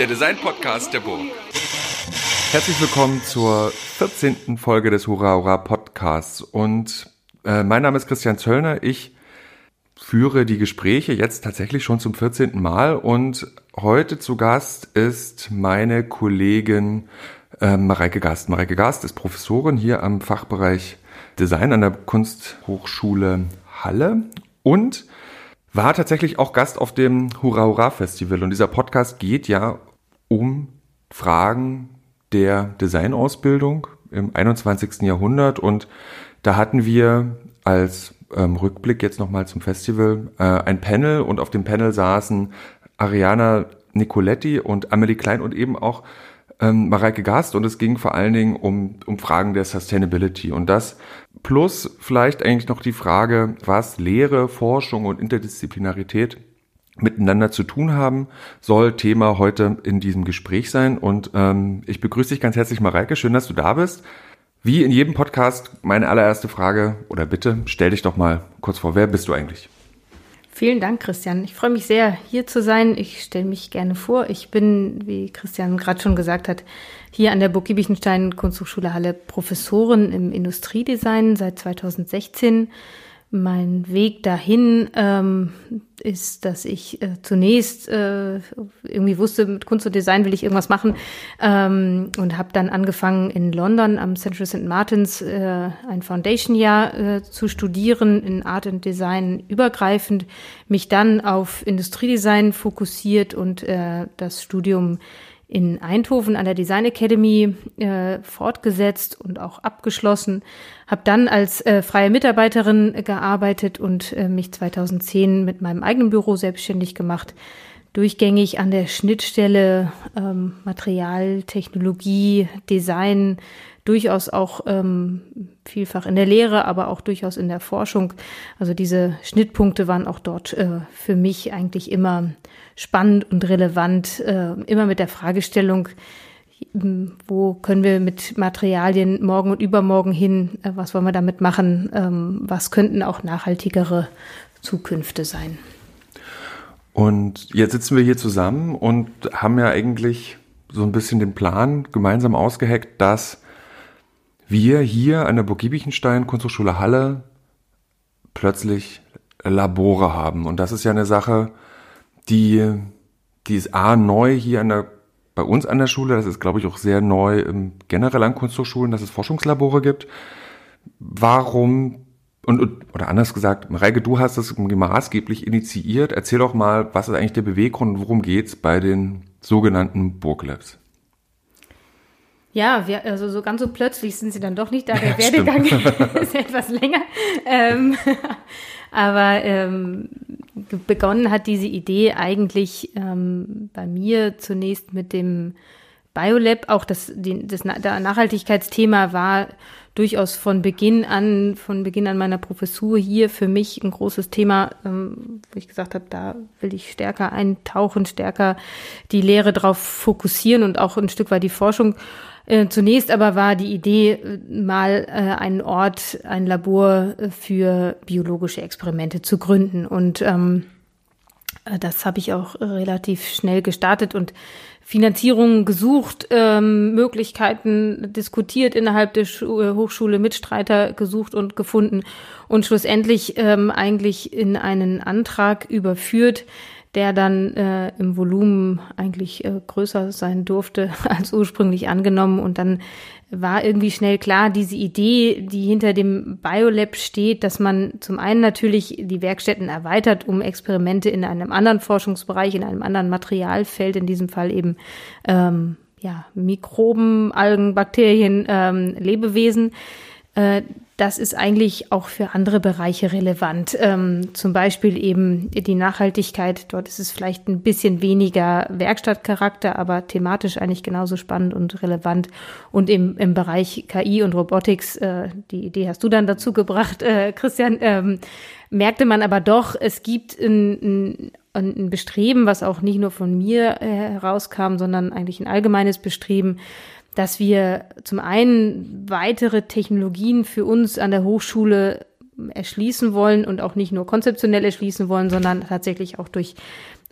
der Design-Podcast der Burg. Herzlich willkommen zur 14. Folge des Hurra Hurra Podcasts. Und äh, mein Name ist Christian Zöllner. Ich führe die Gespräche jetzt tatsächlich schon zum 14. Mal. Und heute zu Gast ist meine Kollegin äh, Mareike Gast. Mareike Gast ist Professorin hier am Fachbereich Design an der Kunsthochschule Halle und war tatsächlich auch Gast auf dem Hurra Hurra Festival. Und dieser Podcast geht ja um Fragen der Designausbildung im 21. Jahrhundert. Und da hatten wir als ähm, Rückblick jetzt nochmal zum Festival äh, ein Panel und auf dem Panel saßen Ariana Nicoletti und Amelie Klein und eben auch ähm, Mareike Gast und es ging vor allen Dingen um, um Fragen der Sustainability und das plus vielleicht eigentlich noch die Frage, was Lehre, Forschung und Interdisziplinarität miteinander zu tun haben, soll Thema heute in diesem Gespräch sein. Und ähm, ich begrüße dich ganz herzlich, Mareike. Schön, dass du da bist. Wie in jedem Podcast, meine allererste Frage oder bitte, stell dich doch mal kurz vor. Wer bist du eigentlich? Vielen Dank, Christian. Ich freue mich sehr, hier zu sein. Ich stelle mich gerne vor. Ich bin, wie Christian gerade schon gesagt hat, hier an der Burg Giebichenstein Kunsthochschule Halle Professorin im Industriedesign seit 2016 mein Weg dahin ähm, ist, dass ich äh, zunächst äh, irgendwie wusste, mit Kunst und Design will ich irgendwas machen ähm, und habe dann angefangen in London am Central St. Martins äh, ein Foundation-Jahr äh, zu studieren in Art and Design übergreifend, mich dann auf Industriedesign fokussiert und äh, das Studium in Eindhoven an der Design Academy äh, fortgesetzt und auch abgeschlossen. Habe dann als äh, freie Mitarbeiterin gearbeitet und äh, mich 2010 mit meinem eigenen Büro selbstständig gemacht. Durchgängig an der Schnittstelle ähm, Material, Technologie, Design, durchaus auch ähm, vielfach in der Lehre, aber auch durchaus in der Forschung. Also diese Schnittpunkte waren auch dort äh, für mich eigentlich immer spannend und relevant, äh, immer mit der Fragestellung, wo können wir mit Materialien morgen und übermorgen hin, äh, was wollen wir damit machen, ähm, was könnten auch nachhaltigere Zukünfte sein. Und jetzt sitzen wir hier zusammen und haben ja eigentlich so ein bisschen den Plan gemeinsam ausgeheckt, dass wir hier an der Burg Giebichenstein Kunsthochschule Halle plötzlich Labore haben. Und das ist ja eine Sache, die, die ist A neu hier an der, bei uns an der Schule, das ist glaube ich auch sehr neu im generell an Kunsthochschulen, dass es Forschungslabore gibt. Warum und, und oder anders gesagt, Mareike, du hast das maßgeblich initiiert. Erzähl doch mal, was ist eigentlich der Beweggrund und worum geht's bei den sogenannten Burglabs? Ja, wir, also so ganz so plötzlich sind sie dann doch nicht da. Der ja, Werdegang ist etwas länger. Ähm, aber ähm, begonnen hat diese Idee eigentlich ähm, bei mir zunächst mit dem Biolab. Auch das, die, das Nachhaltigkeitsthema war durchaus von Beginn an, von Beginn an meiner Professur hier für mich ein großes Thema, ähm, wo ich gesagt habe, da will ich stärker eintauchen, stärker die Lehre darauf fokussieren und auch ein Stück weit die Forschung. Äh, zunächst aber war die Idee, äh, mal äh, einen Ort, ein Labor äh, für biologische Experimente zu gründen. Und ähm, äh, das habe ich auch relativ schnell gestartet und Finanzierungen gesucht, ähm, Möglichkeiten diskutiert innerhalb der Schu Hochschule, Mitstreiter gesucht und gefunden und schlussendlich ähm, eigentlich in einen Antrag überführt, der dann äh, im Volumen eigentlich äh, größer sein durfte als ursprünglich angenommen. Und dann war irgendwie schnell klar, diese Idee, die hinter dem Biolab steht, dass man zum einen natürlich die Werkstätten erweitert, um Experimente in einem anderen Forschungsbereich, in einem anderen Materialfeld, in diesem Fall eben ähm, ja, Mikroben, Algen, Bakterien, ähm, Lebewesen, äh, das ist eigentlich auch für andere Bereiche relevant. Ähm, zum Beispiel eben die Nachhaltigkeit. Dort ist es vielleicht ein bisschen weniger Werkstattcharakter, aber thematisch eigentlich genauso spannend und relevant. Und im, im Bereich KI und Robotics, äh, die Idee hast du dann dazu gebracht, äh, Christian, ähm, merkte man aber doch, es gibt ein, ein, ein Bestreben, was auch nicht nur von mir äh, herauskam, sondern eigentlich ein allgemeines Bestreben, dass wir zum einen weitere Technologien für uns an der Hochschule erschließen wollen und auch nicht nur konzeptionell erschließen wollen, sondern tatsächlich auch durch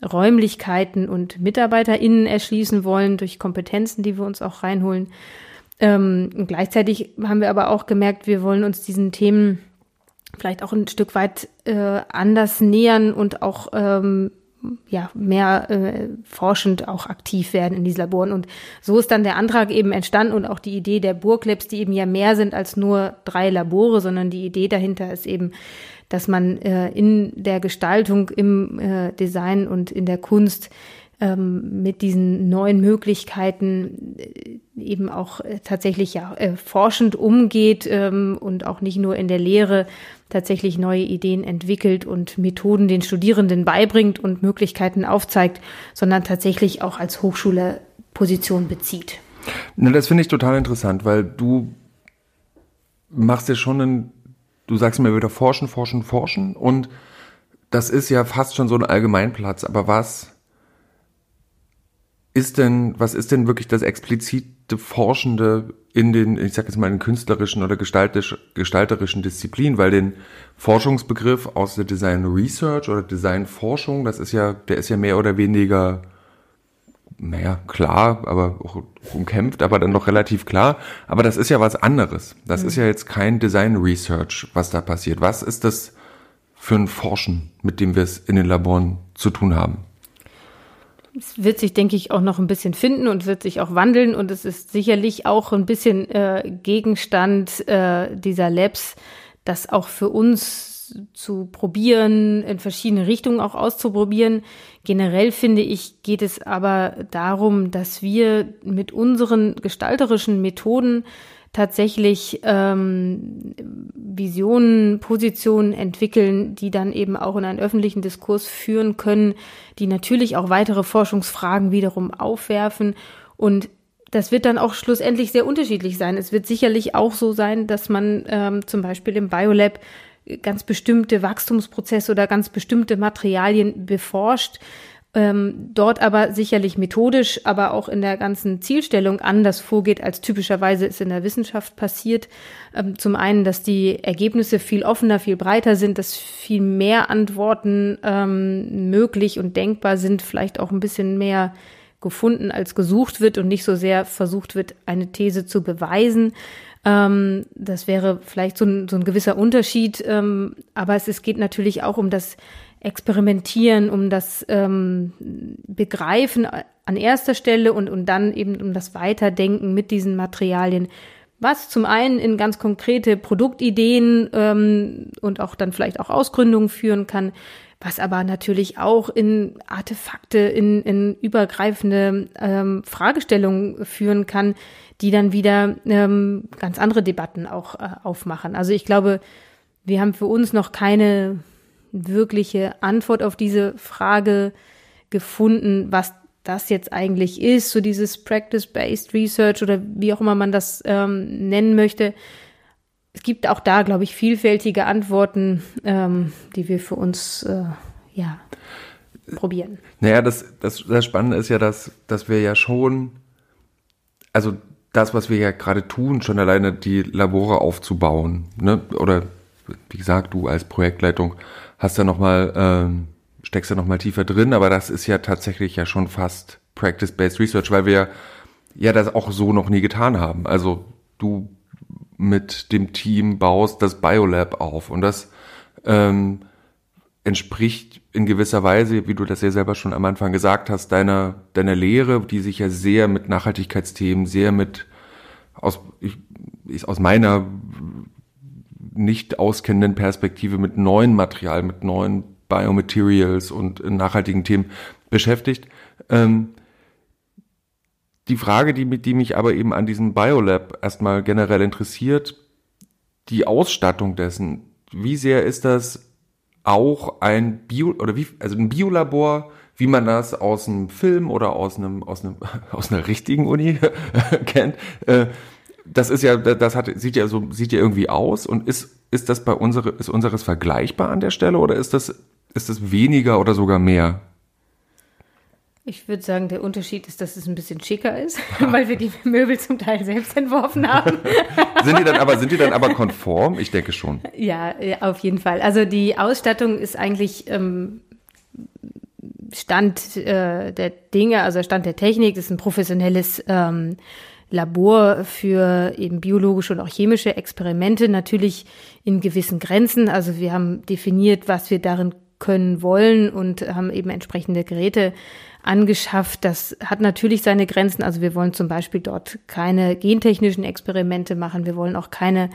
Räumlichkeiten und MitarbeiterInnen erschließen wollen durch Kompetenzen, die wir uns auch reinholen. Ähm, gleichzeitig haben wir aber auch gemerkt, wir wollen uns diesen Themen vielleicht auch ein Stück weit äh, anders nähern und auch ähm, ja, mehr äh, forschend auch aktiv werden in diesen Laboren. Und so ist dann der Antrag eben entstanden und auch die Idee der Burglabs, die eben ja mehr sind als nur drei Labore, sondern die Idee dahinter ist eben, dass man äh, in der Gestaltung, im äh, Design und in der Kunst ähm, mit diesen neuen Möglichkeiten äh, eben auch äh, tatsächlich ja äh, forschend umgeht ähm, und auch nicht nur in der Lehre tatsächlich neue Ideen entwickelt und Methoden den Studierenden beibringt und Möglichkeiten aufzeigt, sondern tatsächlich auch als Hochschule Position bezieht. Na, das finde ich total interessant, weil du machst ja schon einen, du sagst mir wieder forschen, forschen, forschen und das ist ja fast schon so ein Allgemeinplatz, aber was ist denn, was ist denn wirklich das explizite Forschende in den, ich sag jetzt mal, in künstlerischen oder gestalterischen Disziplinen, weil den Forschungsbegriff aus der Design Research oder Design Forschung, das ist ja, der ist ja mehr oder weniger, naja, klar, aber auch umkämpft, aber dann noch relativ klar. Aber das ist ja was anderes. Das mhm. ist ja jetzt kein Design Research, was da passiert. Was ist das für ein Forschen, mit dem wir es in den Laboren zu tun haben? Es wird sich, denke ich, auch noch ein bisschen finden und wird sich auch wandeln. Und es ist sicherlich auch ein bisschen äh, Gegenstand äh, dieser Labs, das auch für uns zu probieren, in verschiedene Richtungen auch auszuprobieren. Generell finde ich, geht es aber darum, dass wir mit unseren gestalterischen Methoden tatsächlich ähm, Visionen, Positionen entwickeln, die dann eben auch in einen öffentlichen Diskurs führen können, die natürlich auch weitere Forschungsfragen wiederum aufwerfen. Und das wird dann auch schlussendlich sehr unterschiedlich sein. Es wird sicherlich auch so sein, dass man ähm, zum Beispiel im Biolab ganz bestimmte Wachstumsprozesse oder ganz bestimmte Materialien beforscht, ähm, dort aber sicherlich methodisch, aber auch in der ganzen Zielstellung anders vorgeht, als typischerweise es in der Wissenschaft passiert. Ähm, zum einen, dass die Ergebnisse viel offener, viel breiter sind, dass viel mehr Antworten ähm, möglich und denkbar sind, vielleicht auch ein bisschen mehr gefunden als gesucht wird und nicht so sehr versucht wird, eine These zu beweisen. Ähm, das wäre vielleicht so ein, so ein gewisser Unterschied, ähm, aber es, es geht natürlich auch um das Experimentieren, um das ähm, Begreifen an erster Stelle und, und dann eben um das Weiterdenken mit diesen Materialien, was zum einen in ganz konkrete Produktideen ähm, und auch dann vielleicht auch Ausgründungen führen kann, was aber natürlich auch in Artefakte, in, in übergreifende ähm, Fragestellungen führen kann, die dann wieder ähm, ganz andere Debatten auch äh, aufmachen. Also ich glaube, wir haben für uns noch keine wirkliche Antwort auf diese Frage gefunden, was das jetzt eigentlich ist, so dieses Practice-Based Research oder wie auch immer man das ähm, nennen möchte. Es gibt auch da, glaube ich, vielfältige Antworten, ähm, die wir für uns äh, ja, probieren. Naja, das, das, das Spannende ist ja, dass, dass wir ja schon, also das, was wir ja gerade tun, schon alleine die Labore aufzubauen, ne? oder wie gesagt, du als Projektleitung hast ja noch mal, ähm, steckst ja noch mal tiefer drin, aber das ist ja tatsächlich ja schon fast Practice-Based Research, weil wir ja das auch so noch nie getan haben. Also du mit dem Team baust das Biolab auf und das ähm, entspricht in gewisser Weise, wie du das ja selber schon am Anfang gesagt hast, deiner, deiner Lehre, die sich ja sehr mit Nachhaltigkeitsthemen, sehr mit aus, ich, aus meiner nicht auskennenden Perspektive mit neuen Material, mit neuen Biomaterials und nachhaltigen Themen beschäftigt. Ähm, die Frage, die, die mich aber eben an diesem Biolab erstmal generell interessiert, die Ausstattung dessen, wie sehr ist das auch ein Bio oder wie also ein Biolabor, wie man das aus einem Film oder aus einem aus einem aus einer richtigen Uni kennt, äh, das ist ja, das hat, sieht ja so, sieht ja irgendwie aus und ist, ist das bei unsere, ist unseres vergleichbar an der Stelle oder ist das, ist das weniger oder sogar mehr? Ich würde sagen, der Unterschied ist, dass es ein bisschen schicker ist, weil wir die Möbel zum Teil selbst entworfen haben. sind die dann aber, sind die dann aber konform? Ich denke schon. Ja, auf jeden Fall. Also die Ausstattung ist eigentlich ähm, Stand äh, der Dinge, also Stand der Technik, das ist ein professionelles ähm, Labor für eben biologische und auch chemische Experimente, natürlich in gewissen Grenzen. Also wir haben definiert, was wir darin können wollen und haben eben entsprechende Geräte angeschafft. Das hat natürlich seine Grenzen. Also wir wollen zum Beispiel dort keine gentechnischen Experimente machen. Wir wollen auch keine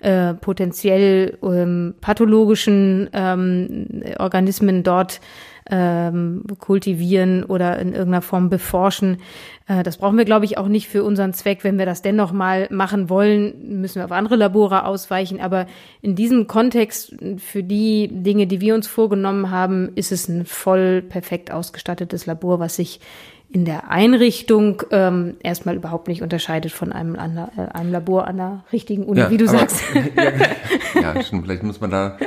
äh, potenziell ähm, pathologischen ähm, Organismen dort ähm, kultivieren oder in irgendeiner Form beforschen. Äh, das brauchen wir, glaube ich, auch nicht für unseren Zweck. Wenn wir das dennoch mal machen wollen, müssen wir auf andere Labore ausweichen. Aber in diesem Kontext, für die Dinge, die wir uns vorgenommen haben, ist es ein voll perfekt ausgestattetes Labor, was sich in der Einrichtung ähm, erstmal überhaupt nicht unterscheidet von einem, an, äh, einem Labor an der richtigen Uni, ja, wie du aber, sagst. Ja, ja, stimmt. Vielleicht muss man da,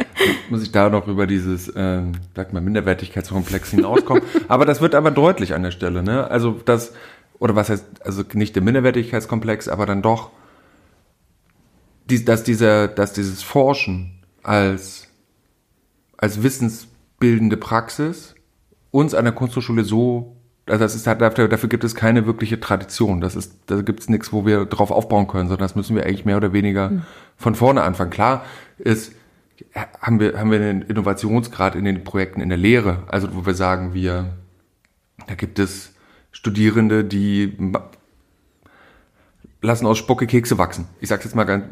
muss ich da noch über dieses, ähm, sag mal, Minderwertigkeitskomplex hinauskommen. aber das wird aber deutlich an der Stelle, ne? Also das, oder was heißt, also nicht der Minderwertigkeitskomplex, aber dann doch, die, dass dieser, dass dieses Forschen als, als wissensbildende Praxis uns an der Kunsthochschule so also das ist halt, dafür, dafür gibt es keine wirkliche Tradition. Das ist, da gibt es nichts, wo wir drauf aufbauen können, sondern das müssen wir eigentlich mehr oder weniger mhm. von vorne anfangen. Klar ist, haben wir, haben wir einen Innovationsgrad in den Projekten in der Lehre, also wo wir sagen, wir, da gibt es Studierende, die lassen aus Spucke Kekse wachsen. Ich sage jetzt mal ganz,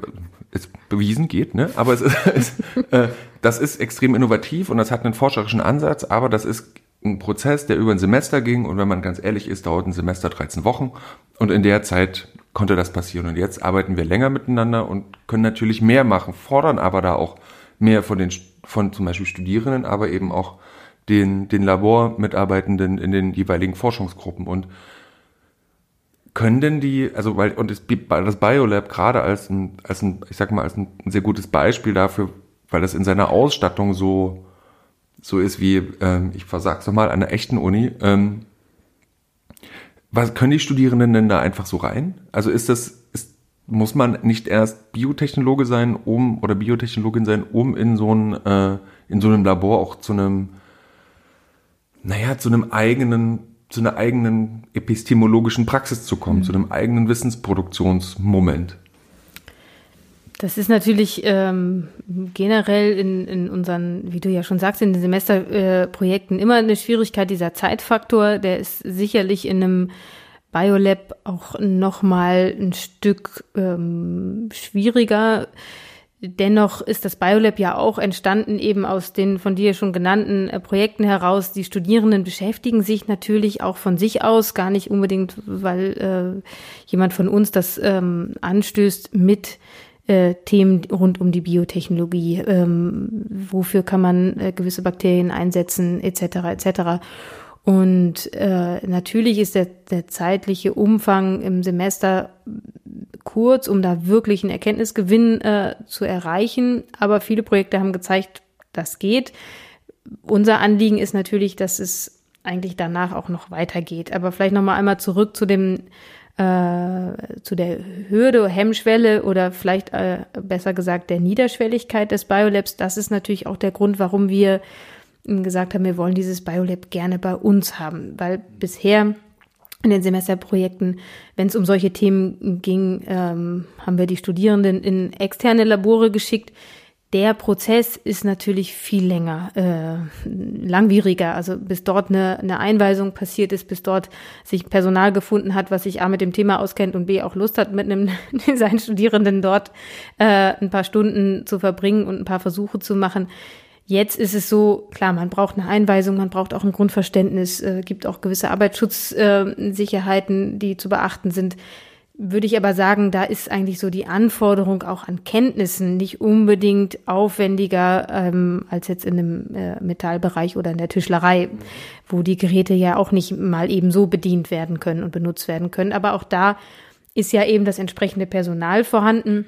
ist bewiesen, geht, ne? Aber es ist, ist äh, das ist extrem innovativ und das hat einen forscherischen Ansatz, aber das ist ein Prozess, der über ein Semester ging. Und wenn man ganz ehrlich ist, dauert ein Semester 13 Wochen. Und in der Zeit konnte das passieren. Und jetzt arbeiten wir länger miteinander und können natürlich mehr machen, fordern aber da auch mehr von den von zum Beispiel Studierenden, aber eben auch den den Labormitarbeitenden in den jeweiligen Forschungsgruppen. Und können denn die, also weil und das, Biolab gerade als ein als ein ich sag mal als ein sehr gutes Beispiel dafür, weil das in seiner Ausstattung so so ist wie, ähm, ich versag's nochmal, an einer echten Uni. Ähm, was können die Studierenden denn da einfach so rein? Also ist das, ist, muss man nicht erst Biotechnologe sein, um oder Biotechnologin sein, um in so ein, äh, in so einem Labor auch zu einem, naja, zu einem eigenen, zu einer eigenen epistemologischen Praxis zu kommen, mhm. zu einem eigenen Wissensproduktionsmoment? Das ist natürlich ähm, generell in, in unseren, wie du ja schon sagst, in den Semesterprojekten äh, immer eine Schwierigkeit, dieser Zeitfaktor, der ist sicherlich in einem Biolab auch nochmal ein Stück ähm, schwieriger. Dennoch ist das Biolab ja auch entstanden eben aus den von dir schon genannten äh, Projekten heraus. Die Studierenden beschäftigen sich natürlich auch von sich aus, gar nicht unbedingt, weil äh, jemand von uns das ähm, anstößt mit äh, Themen rund um die Biotechnologie. Ähm, wofür kann man äh, gewisse Bakterien einsetzen, etc. etc. Und äh, natürlich ist der, der zeitliche Umfang im Semester kurz, um da wirklich einen Erkenntnisgewinn äh, zu erreichen. Aber viele Projekte haben gezeigt, das geht. Unser Anliegen ist natürlich, dass es eigentlich danach auch noch weitergeht. Aber vielleicht noch mal einmal zurück zu dem äh, zu der Hürde, Hemmschwelle oder vielleicht äh, besser gesagt der Niederschwelligkeit des Biolabs. Das ist natürlich auch der Grund, warum wir gesagt haben, wir wollen dieses Biolab gerne bei uns haben, weil bisher in den Semesterprojekten, wenn es um solche Themen ging, ähm, haben wir die Studierenden in externe Labore geschickt, der Prozess ist natürlich viel länger, äh, langwieriger. Also bis dort eine, eine Einweisung passiert ist, bis dort sich Personal gefunden hat, was sich A mit dem Thema auskennt und B auch Lust hat, mit einem seinen Studierenden dort äh, ein paar Stunden zu verbringen und ein paar Versuche zu machen. Jetzt ist es so, klar, man braucht eine Einweisung, man braucht auch ein Grundverständnis, äh, gibt auch gewisse Arbeitsschutzsicherheiten, äh, die zu beachten sind würde ich aber sagen, da ist eigentlich so die Anforderung auch an Kenntnissen nicht unbedingt aufwendiger ähm, als jetzt in einem äh, Metallbereich oder in der Tischlerei, wo die Geräte ja auch nicht mal eben so bedient werden können und benutzt werden können. Aber auch da ist ja eben das entsprechende Personal vorhanden.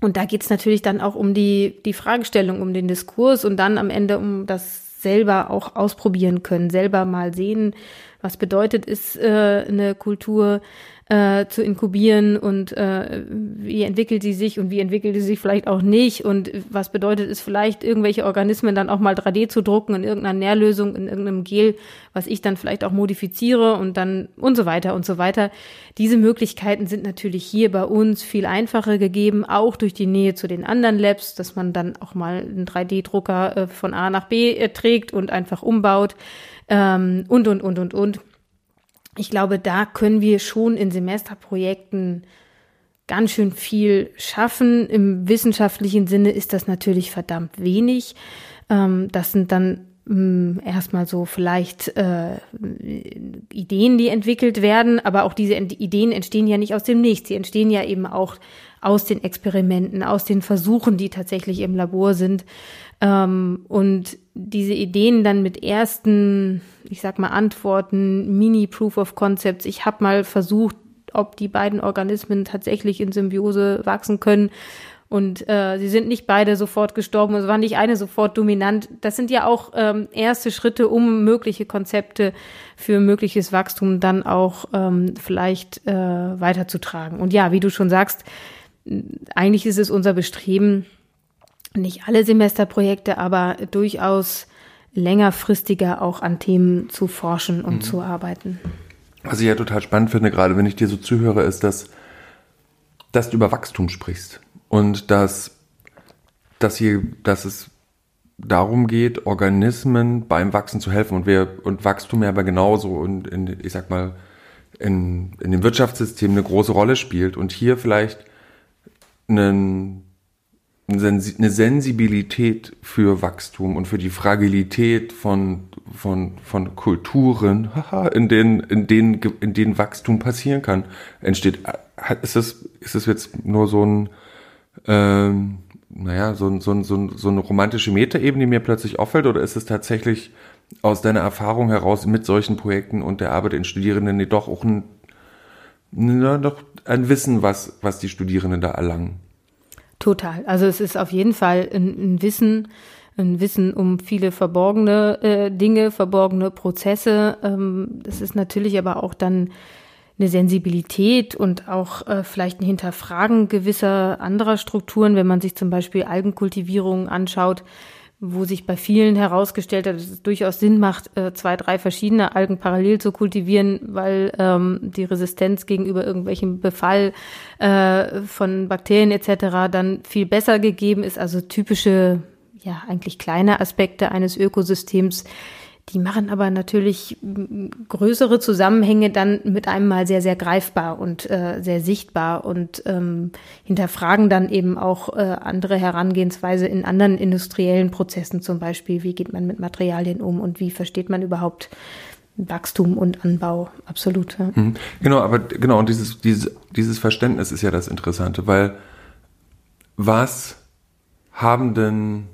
Und da geht's natürlich dann auch um die, die Fragestellung, um den Diskurs und dann am Ende um das selber auch ausprobieren können, selber mal sehen, was bedeutet es, äh, eine Kultur äh, zu inkubieren und äh, wie entwickelt sie sich und wie entwickelt sie sich vielleicht auch nicht und was bedeutet es vielleicht, irgendwelche Organismen dann auch mal 3D zu drucken in irgendeiner Nährlösung, in irgendeinem Gel, was ich dann vielleicht auch modifiziere und dann und so weiter und so weiter. Diese Möglichkeiten sind natürlich hier bei uns viel einfacher gegeben, auch durch die Nähe zu den anderen Labs, dass man dann auch mal einen 3D-Drucker äh, von A nach B äh, trägt und einfach umbaut ähm, und, und, und, und, und ich glaube, da können wir schon in Semesterprojekten ganz schön viel schaffen. Im wissenschaftlichen Sinne ist das natürlich verdammt wenig. Ähm, das sind dann hm, erstmal so vielleicht äh, Ideen, die entwickelt werden, aber auch diese Ideen entstehen ja nicht aus dem Nichts. Sie entstehen ja eben auch aus den Experimenten, aus den Versuchen, die tatsächlich im Labor sind. Ähm, und diese Ideen dann mit ersten, ich sag mal, Antworten, Mini-Proof of Concepts. Ich habe mal versucht, ob die beiden Organismen tatsächlich in Symbiose wachsen können. Und äh, sie sind nicht beide sofort gestorben, es war nicht eine sofort dominant. Das sind ja auch ähm, erste Schritte, um mögliche Konzepte für mögliches Wachstum dann auch ähm, vielleicht äh, weiterzutragen. Und ja, wie du schon sagst, eigentlich ist es unser Bestreben, nicht alle Semesterprojekte, aber durchaus längerfristiger auch an Themen zu forschen und mhm. zu arbeiten. Was ich ja total spannend finde, gerade wenn ich dir so zuhöre, ist, dass, dass du über Wachstum sprichst und dass, dass, hier, dass es darum geht, Organismen beim Wachsen zu helfen und wir und Wachstum ja aber genauso und in, ich sag mal in, in dem Wirtschaftssystem eine große Rolle spielt und hier vielleicht einen eine Sensibilität für Wachstum und für die Fragilität von, von, von Kulturen, in denen, in denen, in denen Wachstum passieren kann, entsteht. Ist das, ist das jetzt nur so ein, ähm, naja, so, so, so, so eine romantische Metaebene, die mir plötzlich auffällt, oder ist es tatsächlich aus deiner Erfahrung heraus mit solchen Projekten und der Arbeit in Studierenden doch auch ein, na, doch ein Wissen, was, was die Studierenden da erlangen? Total. Also es ist auf jeden Fall ein, ein Wissen, ein Wissen um viele verborgene äh, Dinge, verborgene Prozesse. Ähm, ist natürlich aber auch dann eine Sensibilität und auch äh, vielleicht ein Hinterfragen gewisser anderer Strukturen, wenn man sich zum Beispiel Algenkultivierung anschaut wo sich bei vielen herausgestellt hat, dass es durchaus Sinn macht, äh, zwei, drei verschiedene Algen parallel zu kultivieren, weil ähm, die Resistenz gegenüber irgendwelchem Befall äh, von Bakterien etc. dann viel besser gegeben ist. Also typische, ja eigentlich kleine Aspekte eines Ökosystems, die machen aber natürlich größere Zusammenhänge dann mit einem mal sehr, sehr greifbar und äh, sehr sichtbar und ähm, hinterfragen dann eben auch äh, andere Herangehensweise in anderen industriellen Prozessen zum Beispiel. Wie geht man mit Materialien um und wie versteht man überhaupt Wachstum und Anbau? Absolut. Ja. Mhm. Genau, aber genau, und dieses, dieses, dieses Verständnis ist ja das Interessante, weil was haben denn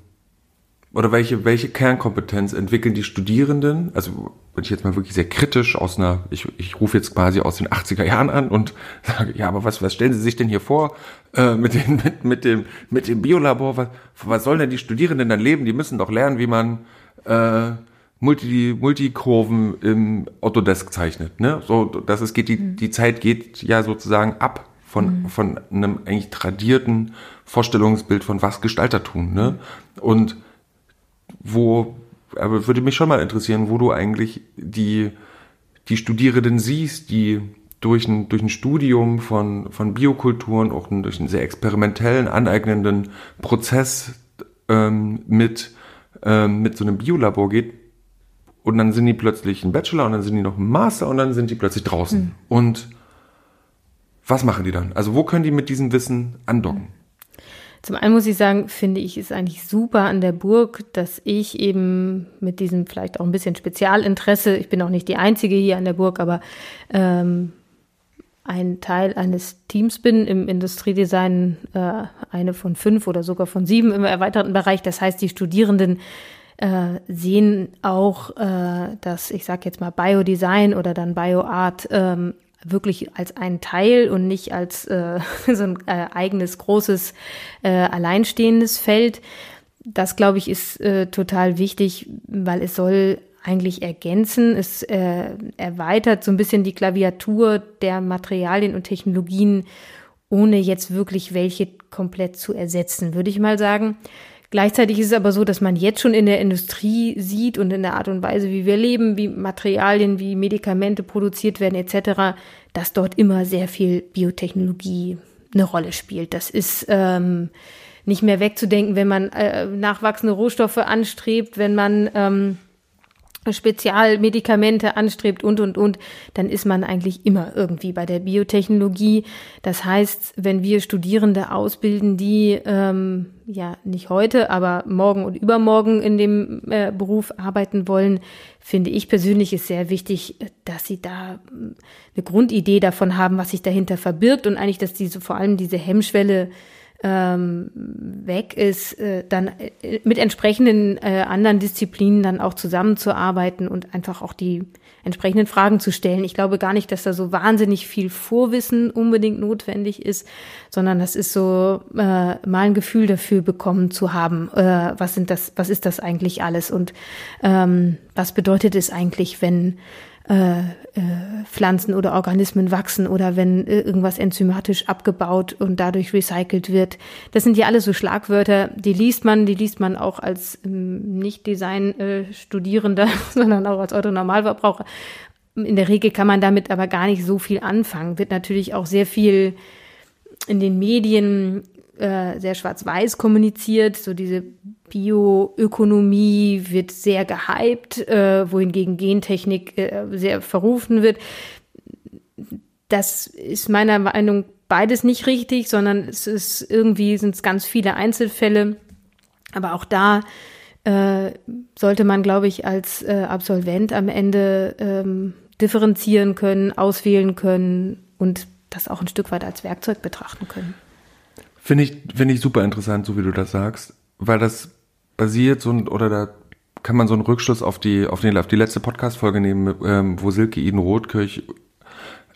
oder welche, welche Kernkompetenz entwickeln die Studierenden? Also, wenn ich jetzt mal wirklich sehr kritisch aus einer, ich, ich rufe jetzt quasi aus den 80er Jahren an und sage, ja, aber was, was stellen Sie sich denn hier vor äh, mit, den, mit, mit, dem, mit dem Biolabor? Was, was sollen denn die Studierenden dann leben? Die müssen doch lernen, wie man äh, Multi, Multikurven im Autodesk zeichnet. Ne? So, dass es geht, die, mhm. die Zeit geht ja sozusagen ab von, mhm. von einem eigentlich tradierten Vorstellungsbild von was Gestalter tun. Ne? Mhm. Und wo, aber würde mich schon mal interessieren, wo du eigentlich die, die Studierenden siehst, die durch ein, durch ein Studium von, von Biokulturen, auch durch einen sehr experimentellen, aneignenden Prozess ähm, mit, ähm, mit so einem Biolabor geht. Und dann sind die plötzlich ein Bachelor und dann sind die noch ein Master und dann sind die plötzlich draußen. Mhm. Und was machen die dann? Also wo können die mit diesem Wissen andocken? Zum einen muss ich sagen, finde ich es eigentlich super an der Burg, dass ich eben mit diesem vielleicht auch ein bisschen Spezialinteresse, ich bin auch nicht die Einzige hier an der Burg, aber ähm, ein Teil eines Teams bin im Industriedesign, äh, eine von fünf oder sogar von sieben im erweiterten Bereich. Das heißt, die Studierenden äh, sehen auch, äh, dass ich sage jetzt mal Biodesign oder dann Bioart ähm, wirklich als ein Teil und nicht als äh, so ein äh, eigenes großes äh, alleinstehendes Feld. Das glaube ich ist äh, total wichtig, weil es soll eigentlich ergänzen. Es äh, erweitert so ein bisschen die Klaviatur der Materialien und Technologien, ohne jetzt wirklich welche komplett zu ersetzen, würde ich mal sagen. Gleichzeitig ist es aber so, dass man jetzt schon in der Industrie sieht und in der Art und Weise, wie wir leben, wie Materialien, wie Medikamente produziert werden etc., dass dort immer sehr viel Biotechnologie eine Rolle spielt. Das ist ähm, nicht mehr wegzudenken, wenn man äh, nachwachsende Rohstoffe anstrebt, wenn man ähm, Spezialmedikamente anstrebt und, und, und, dann ist man eigentlich immer irgendwie bei der Biotechnologie. Das heißt, wenn wir Studierende ausbilden, die ähm, ja nicht heute, aber morgen und übermorgen in dem äh, Beruf arbeiten wollen, finde ich persönlich ist sehr wichtig, dass sie da äh, eine Grundidee davon haben, was sich dahinter verbirgt und eigentlich, dass diese vor allem diese Hemmschwelle ähm, weg ist, äh, dann äh, mit entsprechenden äh, anderen Disziplinen dann auch zusammenzuarbeiten und einfach auch die entsprechenden Fragen zu stellen. Ich glaube gar nicht, dass da so wahnsinnig viel Vorwissen unbedingt notwendig ist, sondern das ist so äh, mal ein Gefühl dafür bekommen zu haben, äh, was sind das, was ist das eigentlich alles und ähm, was bedeutet es eigentlich, wenn äh, äh, Pflanzen oder Organismen wachsen oder wenn äh, irgendwas enzymatisch abgebaut und dadurch recycelt wird. Das sind ja alles so Schlagwörter, die liest man, die liest man auch als ähm, Nicht-Design-Studierender, sondern auch als Autonormalverbraucher. In der Regel kann man damit aber gar nicht so viel anfangen. Wird natürlich auch sehr viel in den Medien äh, sehr schwarz-weiß kommuniziert. So diese Bioökonomie wird sehr gehypt, äh, wohingegen Gentechnik äh, sehr verrufen wird. Das ist meiner Meinung beides nicht richtig, sondern es ist irgendwie sind es ganz viele Einzelfälle. Aber auch da äh, sollte man, glaube ich, als äh, Absolvent am Ende ähm, differenzieren können, auswählen können und das auch ein Stück weit als Werkzeug betrachten können. Finde ich, finde ich super interessant, so wie du das sagst, weil das basiert so oder da kann man so einen Rückschluss auf die, auf, den, auf die letzte Podcast-Folge nehmen, ähm, wo Silke Iden Rothkirch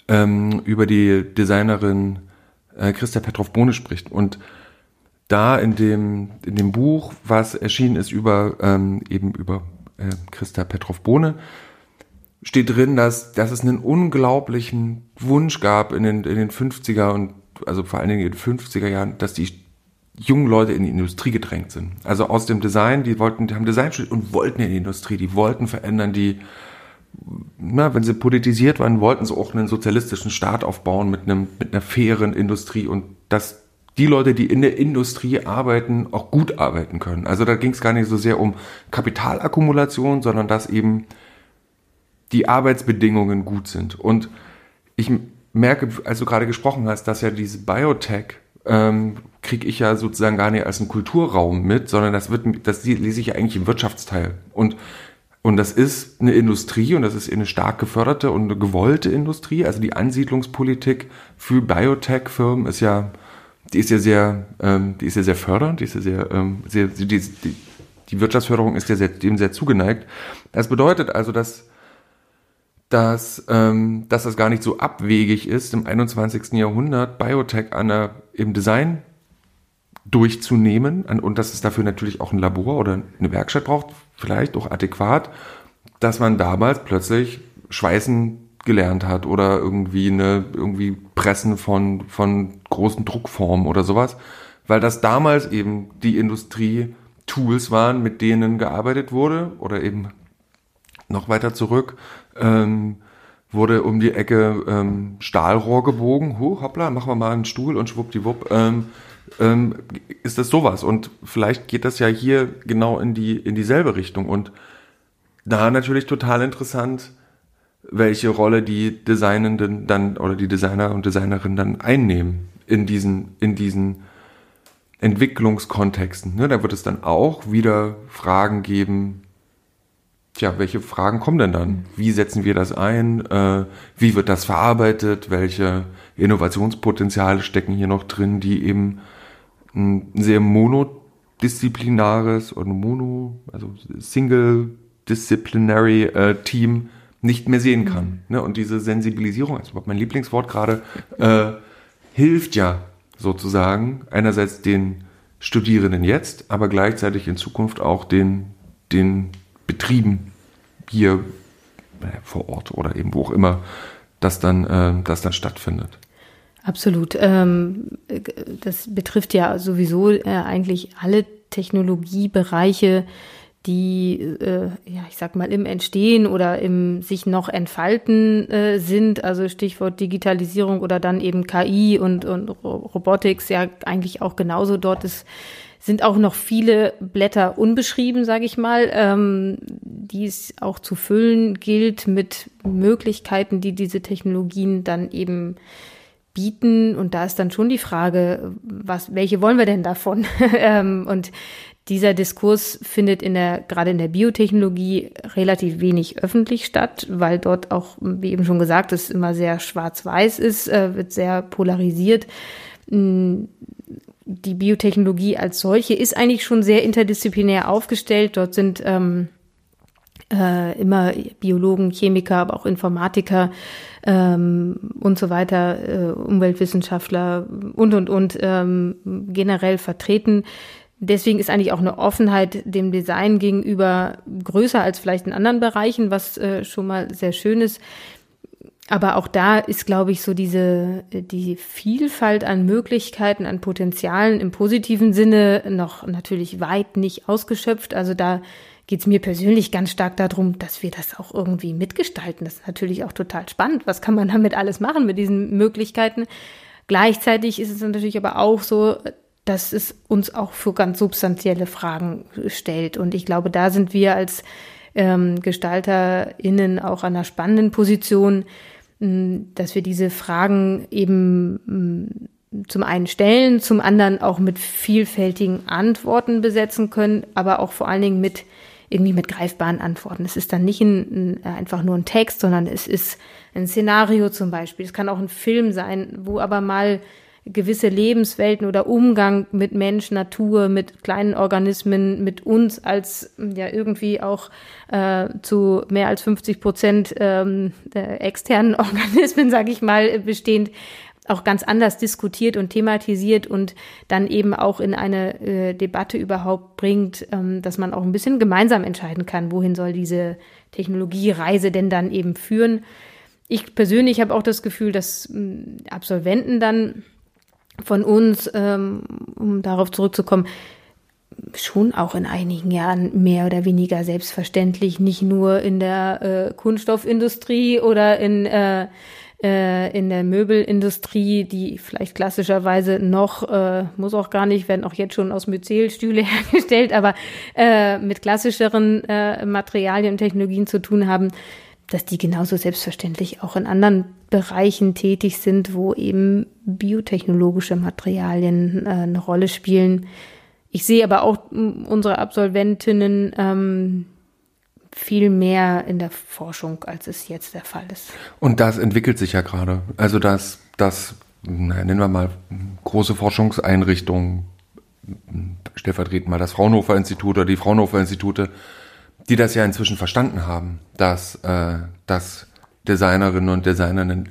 ähm, über die Designerin äh, Christa Petrov-Bohne spricht. Und da in dem, in dem Buch, was erschienen ist über, ähm, eben über äh, Christa Petrov-Bohne, steht drin, dass, dass es einen unglaublichen Wunsch gab in den, in den 50er und also vor allen Dingen in den 50er Jahren, dass die jungen Leute in die Industrie gedrängt sind. Also aus dem Design, die wollten, die haben Design studiert und wollten in die Industrie, die wollten verändern, die, na, wenn sie politisiert waren, wollten sie auch einen sozialistischen Staat aufbauen mit einem, mit einer fairen Industrie und dass die Leute, die in der Industrie arbeiten, auch gut arbeiten können. Also da ging es gar nicht so sehr um Kapitalakkumulation, sondern dass eben die Arbeitsbedingungen gut sind. Und ich merke, als du gerade gesprochen hast, dass ja diese Biotech ähm, kriege ich ja sozusagen gar nicht als einen Kulturraum mit, sondern das wird, das lese ich ja eigentlich im Wirtschaftsteil. Und und das ist eine Industrie und das ist eine stark geförderte und eine gewollte Industrie. Also die Ansiedlungspolitik für Biotech-Firmen ist ja, die ist ja sehr, ähm, die ist ja sehr fördernd, die ist ja sehr, ähm, sehr die, die, die Wirtschaftsförderung ist ja sehr, dem sehr zugeneigt. Das bedeutet also, dass dass, ähm, dass das gar nicht so abwegig ist, im 21. Jahrhundert Biotech an der, im Design durchzunehmen. An, und dass es dafür natürlich auch ein Labor oder eine Werkstatt braucht, vielleicht auch adäquat, dass man damals plötzlich Schweißen gelernt hat oder irgendwie eine irgendwie Pressen von von großen Druckformen oder sowas, weil das damals eben die Industrie Tools waren, mit denen gearbeitet wurde. Oder eben noch weiter zurück ähm, wurde um die Ecke ähm, Stahlrohr gebogen. Huh, hoppla, machen wir mal einen Stuhl und schwuppdiwupp. Ähm, ähm, ist das sowas? Und vielleicht geht das ja hier genau in die in dieselbe Richtung. Und da natürlich total interessant, welche Rolle die Designenden dann oder die Designer und Designerinnen dann einnehmen in diesen in diesen Entwicklungskontexten. Ne, da wird es dann auch wieder Fragen geben, Tja, welche Fragen kommen denn dann? Wie setzen wir das ein? Äh, wie wird das verarbeitet? Welche Innovationspotenziale stecken hier noch drin, die eben ein sehr monodisziplinares oder mono, also single disciplinary äh, Team nicht mehr sehen kann. Mhm. Ne? Und diese Sensibilisierung, also mein Lieblingswort gerade, äh, hilft ja sozusagen einerseits den Studierenden jetzt, aber gleichzeitig in Zukunft auch den, den Betrieben hier äh, vor Ort oder eben wo auch immer das dann, äh, das dann stattfindet. Absolut. Ähm, das betrifft ja sowieso äh, eigentlich alle Technologiebereiche, die, äh, ja, ich sag mal, im Entstehen oder im sich noch entfalten äh, sind. Also Stichwort Digitalisierung oder dann eben KI und, und Robotics ja eigentlich auch genauso. Dort ist, sind auch noch viele Blätter unbeschrieben, sage ich mal, ähm, die es auch zu füllen gilt mit Möglichkeiten, die diese Technologien dann eben bieten. Und da ist dann schon die Frage, was, welche wollen wir denn davon? ähm, und dieser Diskurs findet in der, gerade in der Biotechnologie relativ wenig öffentlich statt, weil dort auch, wie eben schon gesagt, es immer sehr schwarz-weiß ist, äh, wird sehr polarisiert. Die Biotechnologie als solche ist eigentlich schon sehr interdisziplinär aufgestellt. Dort sind ähm, äh, immer Biologen, Chemiker, aber auch Informatiker ähm, und so weiter, äh, Umweltwissenschaftler und, und, und ähm, generell vertreten Deswegen ist eigentlich auch eine Offenheit dem Design gegenüber größer als vielleicht in anderen Bereichen, was äh, schon mal sehr schön ist. Aber auch da ist, glaube ich, so diese, die Vielfalt an Möglichkeiten, an Potenzialen im positiven Sinne noch natürlich weit nicht ausgeschöpft. Also da geht es mir persönlich ganz stark darum, dass wir das auch irgendwie mitgestalten. Das ist natürlich auch total spannend. Was kann man damit alles machen mit diesen Möglichkeiten? Gleichzeitig ist es natürlich aber auch so, dass es uns auch für ganz substanzielle Fragen stellt. Und ich glaube, da sind wir als ähm, GestalterInnen auch an einer spannenden Position, dass wir diese Fragen eben mh, zum einen stellen, zum anderen auch mit vielfältigen Antworten besetzen können, aber auch vor allen Dingen mit irgendwie mit greifbaren Antworten. Es ist dann nicht ein, ein, einfach nur ein Text, sondern es ist ein Szenario zum Beispiel. Es kann auch ein Film sein, wo aber mal gewisse Lebenswelten oder Umgang mit Mensch, Natur, mit kleinen Organismen, mit uns als ja irgendwie auch äh, zu mehr als 50 Prozent ähm, externen Organismen, sage ich mal, bestehend, auch ganz anders diskutiert und thematisiert und dann eben auch in eine äh, Debatte überhaupt bringt, ähm, dass man auch ein bisschen gemeinsam entscheiden kann, wohin soll diese Technologiereise denn dann eben führen. Ich persönlich habe auch das Gefühl, dass äh, Absolventen dann von uns, ähm, um darauf zurückzukommen, schon auch in einigen Jahren mehr oder weniger selbstverständlich, nicht nur in der äh, Kunststoffindustrie oder in, äh, äh, in der Möbelindustrie, die vielleicht klassischerweise noch, äh, muss auch gar nicht, werden auch jetzt schon aus Myzelstühle hergestellt, aber äh, mit klassischeren äh, Materialien und Technologien zu tun haben, dass die genauso selbstverständlich auch in anderen Bereichen tätig sind, wo eben biotechnologische Materialien äh, eine Rolle spielen. Ich sehe aber auch unsere Absolventinnen ähm, viel mehr in der Forschung, als es jetzt der Fall ist. Und das entwickelt sich ja gerade. Also das, das nennen wir mal große Forschungseinrichtungen, stellvertretend mal das Fraunhofer Institut oder die Fraunhofer Institute, die das ja inzwischen verstanden haben, dass, äh, dass Designerinnen und Designer einen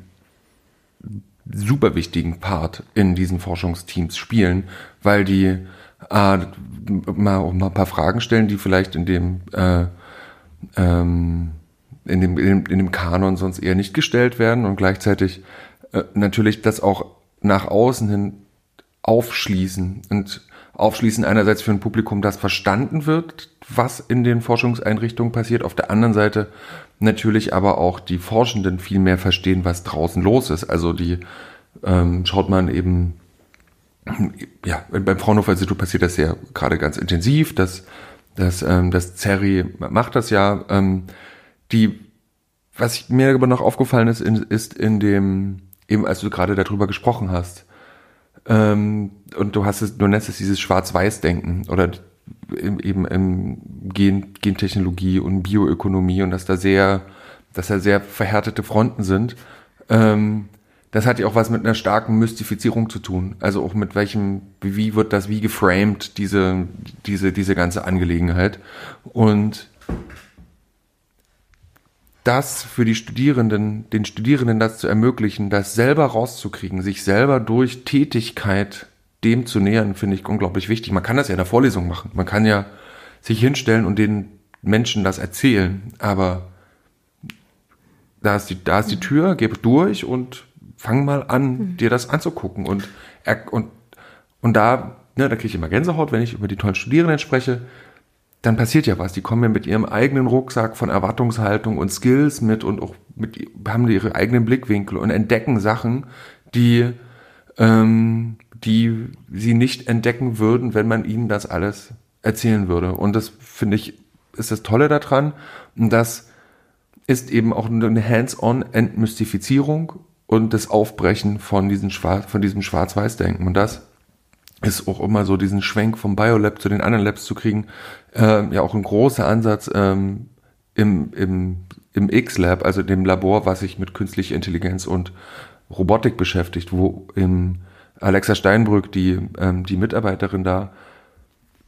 super wichtigen Part in diesen Forschungsteams spielen, weil die äh, mal, auch mal ein paar Fragen stellen, die vielleicht in dem, äh, ähm, in, dem, in, dem, in dem Kanon sonst eher nicht gestellt werden und gleichzeitig äh, natürlich das auch nach außen hin aufschließen und aufschließen einerseits für ein Publikum, das verstanden wird, was in den Forschungseinrichtungen passiert, auf der anderen Seite natürlich aber auch die Forschenden viel mehr verstehen, was draußen los ist. Also die ähm, schaut man eben, ja, beim Fraunhofer Institut passiert das ja gerade ganz intensiv, das, das, ähm, das Zerri macht das ja. Ähm, die, was mir aber noch aufgefallen ist, in, ist in dem, eben als du gerade darüber gesprochen hast, ähm, und du hast es, du nennst es dieses Schwarz-Weiß-Denken oder eben im Gen, Gentechnologie und Bioökonomie und dass da sehr, dass da sehr verhärtete Fronten sind. Ähm, das hat ja auch was mit einer starken Mystifizierung zu tun. Also auch mit welchem, wie wird das wie geframed, diese, diese, diese ganze Angelegenheit. Und das für die Studierenden, den Studierenden das zu ermöglichen, das selber rauszukriegen, sich selber durch Tätigkeit dem zu nähern, finde ich unglaublich wichtig. Man kann das ja in der Vorlesung machen. Man kann ja sich hinstellen und den Menschen das erzählen, aber da ist die, da ist die Tür, gebe durch und fang mal an, mhm. dir das anzugucken. Und, und, und da, ne, da kriege ich immer Gänsehaut, wenn ich über die tollen Studierenden spreche. Dann passiert ja was. Die kommen ja mit ihrem eigenen Rucksack von Erwartungshaltung und Skills mit und auch mit, haben ihre eigenen Blickwinkel und entdecken Sachen, die, ähm, die sie nicht entdecken würden, wenn man ihnen das alles erzählen würde. Und das finde ich, ist das Tolle daran. Und das ist eben auch eine Hands-on-Entmystifizierung und das Aufbrechen von, diesen Schwarz, von diesem Schwarz-Weiß-Denken. Und das ist auch immer so, diesen Schwenk vom Biolab zu den anderen Labs zu kriegen, äh, ja auch ein großer Ansatz ähm, im, im, im X-Lab, also dem Labor, was sich mit künstlicher Intelligenz und Robotik beschäftigt, wo im Alexa Steinbrück, die, ähm, die Mitarbeiterin da,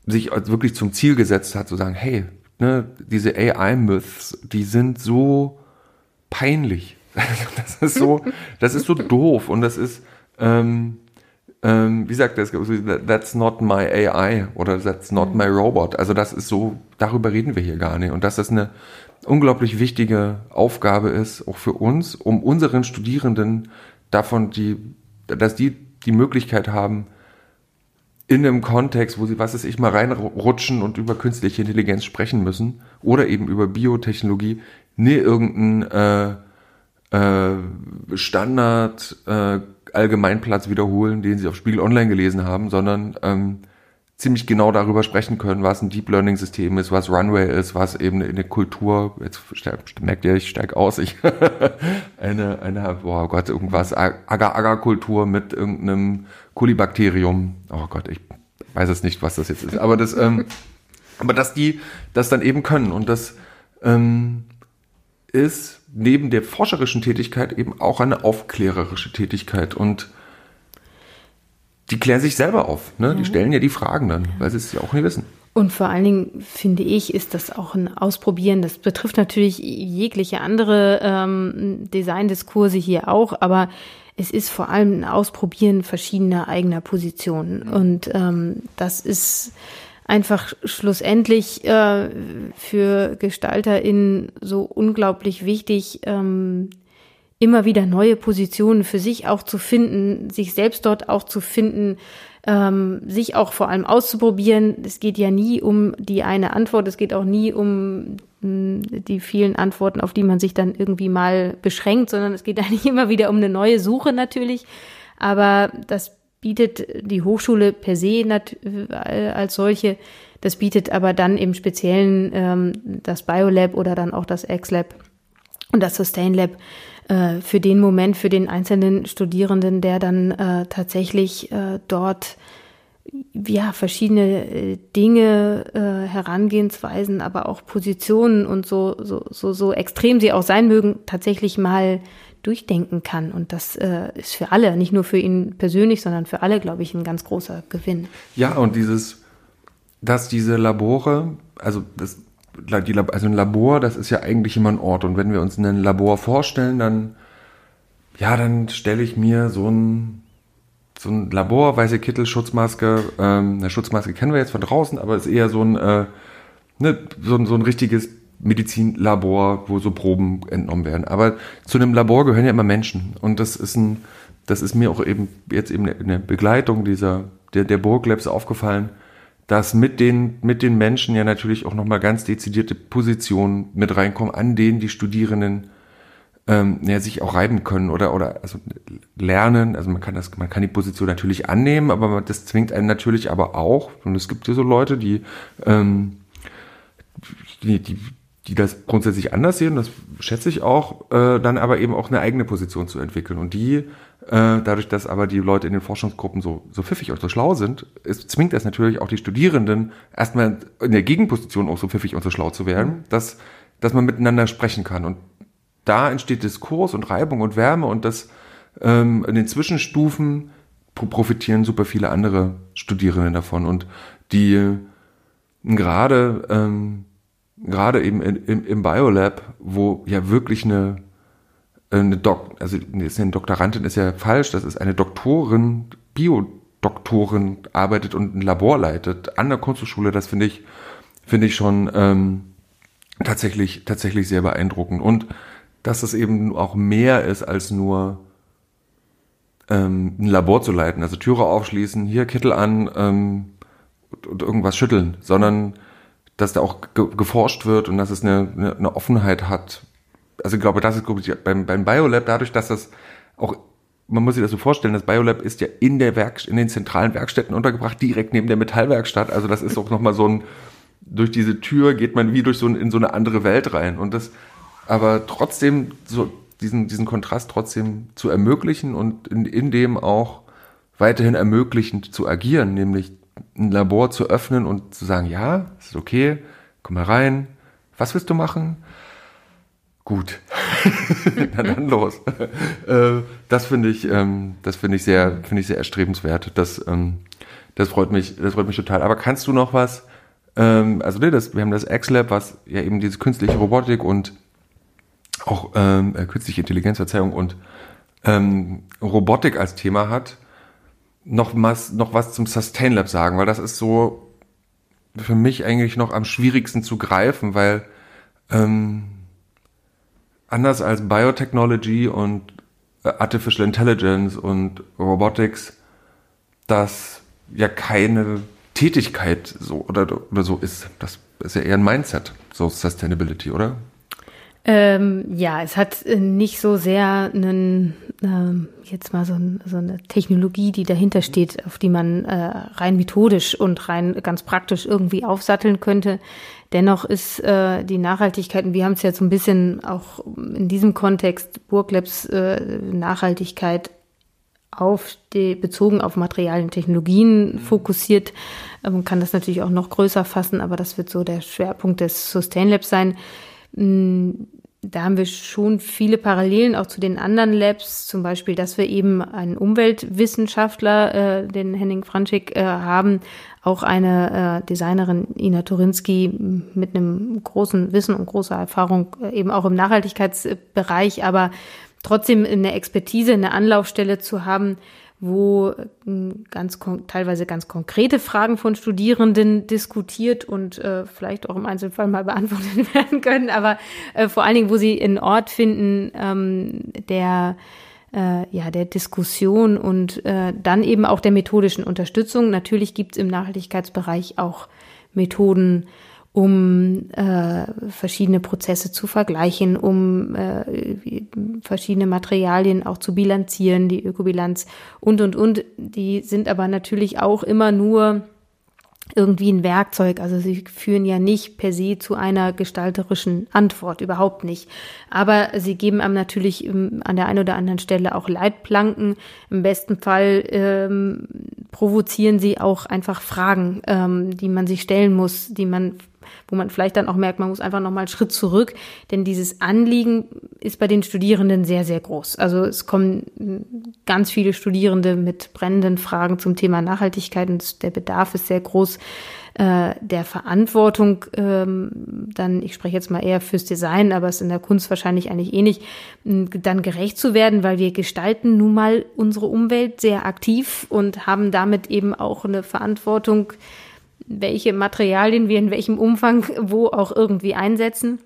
sich wirklich zum Ziel gesetzt hat, zu sagen, hey, ne, diese AI-Myths, die sind so peinlich. das ist so, das ist so doof und das ist, ähm, ähm, wie sagt das, that's not my AI oder that's not my robot. Also das ist so, darüber reden wir hier gar nicht. Und dass das eine unglaublich wichtige Aufgabe ist, auch für uns, um unseren Studierenden davon die, dass die die Möglichkeit haben, in einem Kontext, wo sie, was ist ich, mal reinrutschen und über künstliche Intelligenz sprechen müssen oder eben über Biotechnologie, nie irgendeinen äh, äh, Standard äh, Allgemeinplatz wiederholen, den sie auf Spiegel Online gelesen haben, sondern ähm, ziemlich genau darüber sprechen können, was ein Deep Learning System ist, was Runway ist, was eben eine Kultur, jetzt merkt ihr, ich steig aus, ich eine, eine, boah Gott, irgendwas, Agar-Agar-Kultur mit irgendeinem Kolibakterium. Oh Gott, ich weiß es nicht, was das jetzt ist. Aber das, ähm, aber dass die das dann eben können und das ähm, ist neben der forscherischen Tätigkeit eben auch eine aufklärerische Tätigkeit und die klären sich selber auf. Ne? Die stellen ja die Fragen dann, weil sie es ja auch nicht wissen. Und vor allen Dingen finde ich, ist das auch ein Ausprobieren. Das betrifft natürlich jegliche andere ähm, Design-Diskurse hier auch, aber es ist vor allem ein Ausprobieren verschiedener eigener Positionen. Und ähm, das ist einfach schlussendlich äh, für GestalterInnen so unglaublich wichtig, ähm, immer wieder neue Positionen für sich auch zu finden, sich selbst dort auch zu finden, ähm, sich auch vor allem auszuprobieren. Es geht ja nie um die eine Antwort, es geht auch nie um die vielen Antworten, auf die man sich dann irgendwie mal beschränkt, sondern es geht eigentlich immer wieder um eine neue Suche natürlich. Aber das bietet die Hochschule per se als solche. Das bietet aber dann im Speziellen ähm, das Biolab oder dann auch das X-Lab und das Sustain Lab äh, für den Moment, für den einzelnen Studierenden, der dann äh, tatsächlich äh, dort ja, verschiedene äh, Dinge, äh, Herangehensweisen, aber auch Positionen und so, so, so, so extrem sie auch sein mögen, tatsächlich mal durchdenken kann. Und das äh, ist für alle, nicht nur für ihn persönlich, sondern für alle, glaube ich, ein ganz großer Gewinn. Ja, und dieses, dass diese Labore, also das, die, also ein Labor, das ist ja eigentlich immer ein Ort. Und wenn wir uns ein Labor vorstellen, dann, ja, dann stelle ich mir so ein so ein Labor, weiße Kittel, Schutzmaske. Ähm, eine Schutzmaske kennen wir jetzt von draußen, aber ist eher so ein, äh, ne, so, ein so ein richtiges Medizinlabor, wo so Proben entnommen werden. Aber zu einem Labor gehören ja immer Menschen. Und das ist ein, das ist mir auch eben jetzt eben in der Begleitung dieser, der, der Burglabs aufgefallen, dass mit den, mit den Menschen ja natürlich auch nochmal ganz dezidierte Positionen mit reinkommen, an denen die Studierenden ähm, ja, sich auch reiben können oder oder also lernen. Also man kann das, man kann die Position natürlich annehmen, aber das zwingt einen natürlich aber auch. Und es gibt ja so Leute, die ähm, die, die die das grundsätzlich anders sehen, das schätze ich auch, äh, dann aber eben auch eine eigene Position zu entwickeln. Und die, dadurch, dass aber die Leute in den Forschungsgruppen so, so pfiffig und so schlau sind, es zwingt das natürlich auch die Studierenden, erstmal in der Gegenposition auch so pfiffig und so schlau zu werden, mhm. dass, dass man miteinander sprechen kann. Und da entsteht Diskurs und Reibung und Wärme und das ähm, in den Zwischenstufen profitieren super viele andere Studierende davon und die äh, gerade ähm, gerade eben in, im, im Biolab, wo ja wirklich eine eine Dok also ist eine Doktorandin ist ja falsch, das ist eine Doktorin, Biodoktorin arbeitet und ein Labor leitet an der Kunsthochschule, das finde ich finde ich schon ähm, tatsächlich, tatsächlich sehr beeindruckend. Und dass es eben auch mehr ist als nur ähm, ein Labor zu leiten, also Türe aufschließen, hier Kittel an ähm, und, und irgendwas schütteln, sondern dass da auch ge geforscht wird und dass es eine, eine, eine Offenheit hat. Also ich glaube, das ist glaube beim, beim Biolab dadurch, dass das auch man muss sich das so vorstellen, das Biolab ist ja in der Werk in den zentralen Werkstätten untergebracht, direkt neben der Metallwerkstatt. Also das ist auch nochmal so ein, durch diese Tür geht man wie durch so ein, in so eine andere Welt rein. Und das, aber trotzdem so diesen, diesen Kontrast trotzdem zu ermöglichen und in, in dem auch weiterhin ermöglichend zu agieren, nämlich ein Labor zu öffnen und zu sagen, ja, es ist okay, komm mal rein, was willst du machen? Gut, na dann los. Äh, das finde ich, ähm, das finde ich sehr, finde ich sehr erstrebenswert. Das, ähm, das freut mich, das freut mich total. Aber kannst du noch was? Ähm, also nee, das, wir haben das X-Lab, was ja eben diese künstliche Robotik und auch ähm, äh, künstliche Intelligenz, Verzeihung und ähm, Robotik als Thema hat noch was, noch was zum Sustain Lab sagen, weil das ist so für mich eigentlich noch am schwierigsten zu greifen, weil ähm, anders als Biotechnology und äh, Artificial Intelligence und Robotics, das ja keine Tätigkeit so oder, oder so ist. Das ist ja eher ein Mindset, so Sustainability, oder? Ähm, ja, es hat äh, nicht so sehr einen, ähm, jetzt mal so, ein, so, eine Technologie, die dahinter steht, auf die man äh, rein methodisch und rein ganz praktisch irgendwie aufsatteln könnte. Dennoch ist äh, die Nachhaltigkeit, und wir haben es ja so ein bisschen auch in diesem Kontext Burglabs äh, Nachhaltigkeit auf die, bezogen auf Materialien, Technologien fokussiert. Man ähm, kann das natürlich auch noch größer fassen, aber das wird so der Schwerpunkt des Sustain Labs sein. Da haben wir schon viele Parallelen auch zu den anderen Labs, zum Beispiel, dass wir eben einen Umweltwissenschaftler, äh, den Henning Franschik, äh, haben, auch eine äh, Designerin Ina Turinski mit einem großen Wissen und großer Erfahrung, äh, eben auch im Nachhaltigkeitsbereich, aber trotzdem eine Expertise, eine Anlaufstelle zu haben, wo hm, ganz teilweise ganz konkrete Fragen von Studierenden diskutiert und äh, vielleicht auch im Einzelfall mal beantwortet werden können, aber äh, vor allen Dingen, wo sie einen Ort finden, ähm, der äh, ja der Diskussion und äh, dann eben auch der methodischen Unterstützung. Natürlich gibt es im Nachhaltigkeitsbereich auch Methoden, um äh, verschiedene Prozesse zu vergleichen, um äh, verschiedene Materialien auch zu bilanzieren, die Ökobilanz und, und, und. Die sind aber natürlich auch immer nur irgendwie ein Werkzeug. Also sie führen ja nicht per se zu einer gestalterischen Antwort, überhaupt nicht. Aber sie geben einem natürlich an der einen oder anderen Stelle auch Leitplanken. Im besten Fall ähm, provozieren sie auch einfach Fragen, ähm, die man sich stellen muss, die man wo man vielleicht dann auch merkt, man muss einfach nochmal einen Schritt zurück, denn dieses Anliegen ist bei den Studierenden sehr, sehr groß. Also es kommen ganz viele Studierende mit brennenden Fragen zum Thema Nachhaltigkeit und der Bedarf ist sehr groß äh, der Verantwortung, ähm, dann, ich spreche jetzt mal eher fürs Design, aber es ist in der Kunst wahrscheinlich eigentlich ähnlich, dann gerecht zu werden, weil wir gestalten nun mal unsere Umwelt sehr aktiv und haben damit eben auch eine Verantwortung, welche Materialien wir in welchem Umfang wo auch irgendwie einsetzen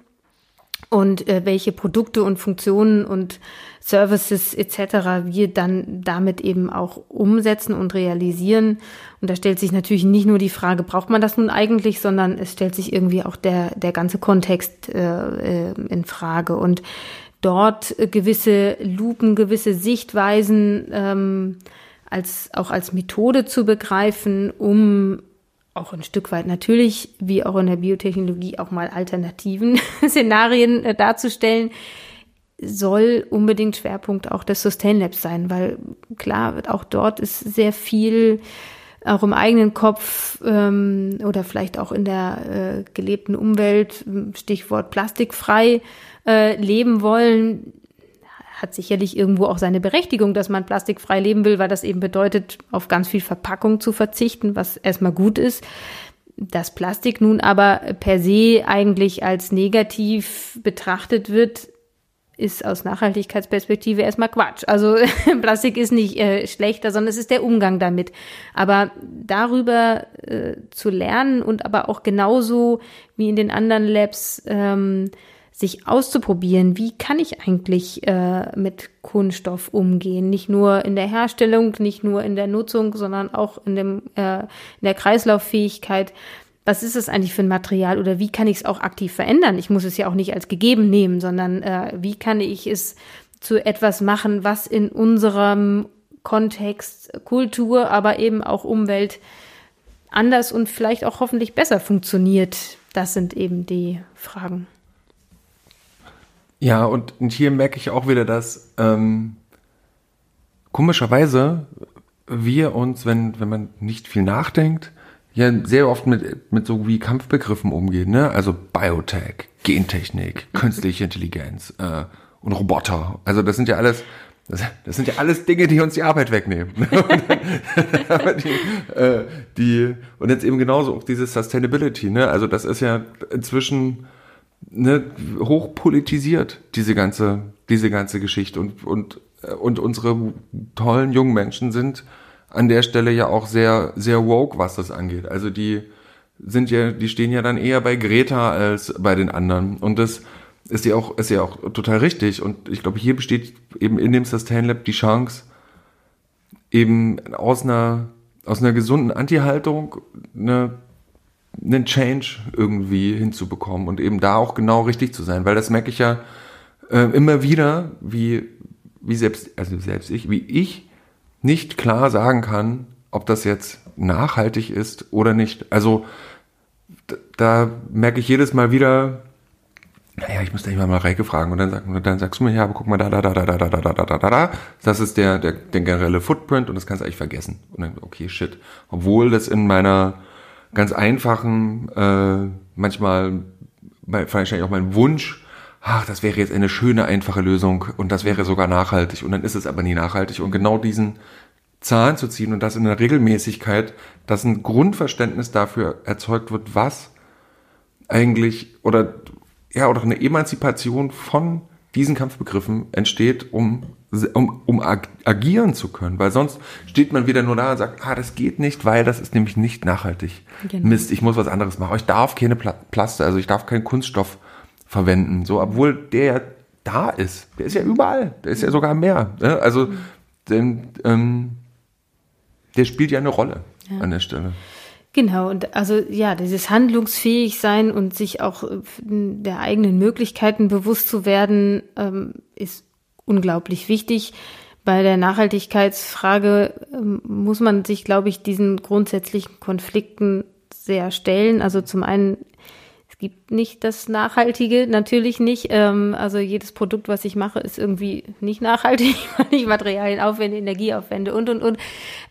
und äh, welche Produkte und Funktionen und Services etc. wir dann damit eben auch umsetzen und realisieren. Und da stellt sich natürlich nicht nur die Frage, braucht man das nun eigentlich, sondern es stellt sich irgendwie auch der, der ganze Kontext äh, äh in Frage. Und dort gewisse Lupen, gewisse Sichtweisen ähm, als, auch als Methode zu begreifen, um auch ein Stück weit natürlich, wie auch in der Biotechnologie, auch mal alternativen Szenarien äh, darzustellen, soll unbedingt Schwerpunkt auch des Sustain Labs sein, weil klar, auch dort ist sehr viel auch im eigenen Kopf ähm, oder vielleicht auch in der äh, gelebten Umwelt, Stichwort plastikfrei äh, leben wollen, hat sicherlich irgendwo auch seine Berechtigung, dass man plastikfrei leben will, weil das eben bedeutet, auf ganz viel Verpackung zu verzichten, was erstmal gut ist. Dass Plastik nun aber per se eigentlich als negativ betrachtet wird, ist aus Nachhaltigkeitsperspektive erstmal Quatsch. Also Plastik ist nicht äh, schlechter, sondern es ist der Umgang damit. Aber darüber äh, zu lernen und aber auch genauso wie in den anderen Labs ähm, sich auszuprobieren, wie kann ich eigentlich äh, mit Kunststoff umgehen? Nicht nur in der Herstellung, nicht nur in der Nutzung, sondern auch in, dem, äh, in der Kreislauffähigkeit was ist es eigentlich für ein Material oder wie kann ich es auch aktiv verändern? Ich muss es ja auch nicht als gegeben nehmen, sondern äh, wie kann ich es zu etwas machen, was in unserem Kontext Kultur, aber eben auch Umwelt anders und vielleicht auch hoffentlich besser funktioniert. Das sind eben die Fragen. Ja, und, hier merke ich auch wieder, dass ähm, komischerweise wir uns, wenn, wenn man nicht viel nachdenkt, ja sehr oft mit, mit so wie Kampfbegriffen umgehen, ne? Also Biotech, Gentechnik, künstliche Intelligenz äh, und Roboter. Also das sind ja alles, das, das sind ja alles Dinge, die uns die Arbeit wegnehmen. die, äh, die, und jetzt eben genauso auch diese Sustainability, ne? Also das ist ja inzwischen ne, hochpolitisiert, diese ganze, diese ganze Geschichte. Und, und, äh, und unsere tollen jungen Menschen sind an der Stelle ja auch sehr, sehr woke, was das angeht. Also die sind ja, die stehen ja dann eher bei Greta als bei den anderen. Und das ist ja auch, ist ja auch total richtig. Und ich glaube, hier besteht eben in dem Sustain Lab die Chance, eben aus einer, aus einer gesunden Anti-Haltung eine, einen Change irgendwie hinzubekommen und eben da auch genau richtig zu sein. Weil das merke ich ja äh, immer wieder, wie, wie selbst, also selbst ich, wie ich nicht klar sagen kann, ob das jetzt nachhaltig ist oder nicht. Also da merke ich jedes Mal wieder, naja, ich müsste mal Reike fragen und dann, sag, und dann sagst du mir, ja, aber guck mal, da, da, da, da, da, da, da, da, da, da, da, das ist der, der, der generelle Footprint und das kannst du eigentlich vergessen. Und dann, okay, shit. Obwohl das in meiner ganz einfachen, äh, manchmal, wahrscheinlich auch mein Wunsch, ach, das wäre jetzt eine schöne, einfache Lösung und das wäre sogar nachhaltig und dann ist es aber nie nachhaltig. Und genau diesen Zahlen zu ziehen und das in einer Regelmäßigkeit, dass ein Grundverständnis dafür erzeugt wird, was eigentlich oder ja oder eine Emanzipation von diesen Kampfbegriffen entsteht, um, um, um agieren zu können. Weil sonst steht man wieder nur da und sagt, ah, das geht nicht, weil das ist nämlich nicht nachhaltig. Genau. Mist, ich muss was anderes machen. Ich darf keine Plaste, also ich darf keinen Kunststoff verwenden. So, obwohl der ja da ist. Der ist ja überall. Der ist ja sogar mehr. Ne? Also, denn, ähm, der spielt ja eine Rolle ja. an der Stelle. Genau, und also ja, dieses handlungsfähig sein und sich auch äh, der eigenen Möglichkeiten bewusst zu werden, ähm, ist unglaublich wichtig. Bei der Nachhaltigkeitsfrage ähm, muss man sich, glaube ich, diesen grundsätzlichen Konflikten sehr stellen. Also zum einen gibt nicht das Nachhaltige, natürlich nicht. Ähm, also jedes Produkt, was ich mache, ist irgendwie nicht nachhaltig, weil ich Materialien aufwende, Energie aufwende und, und, und.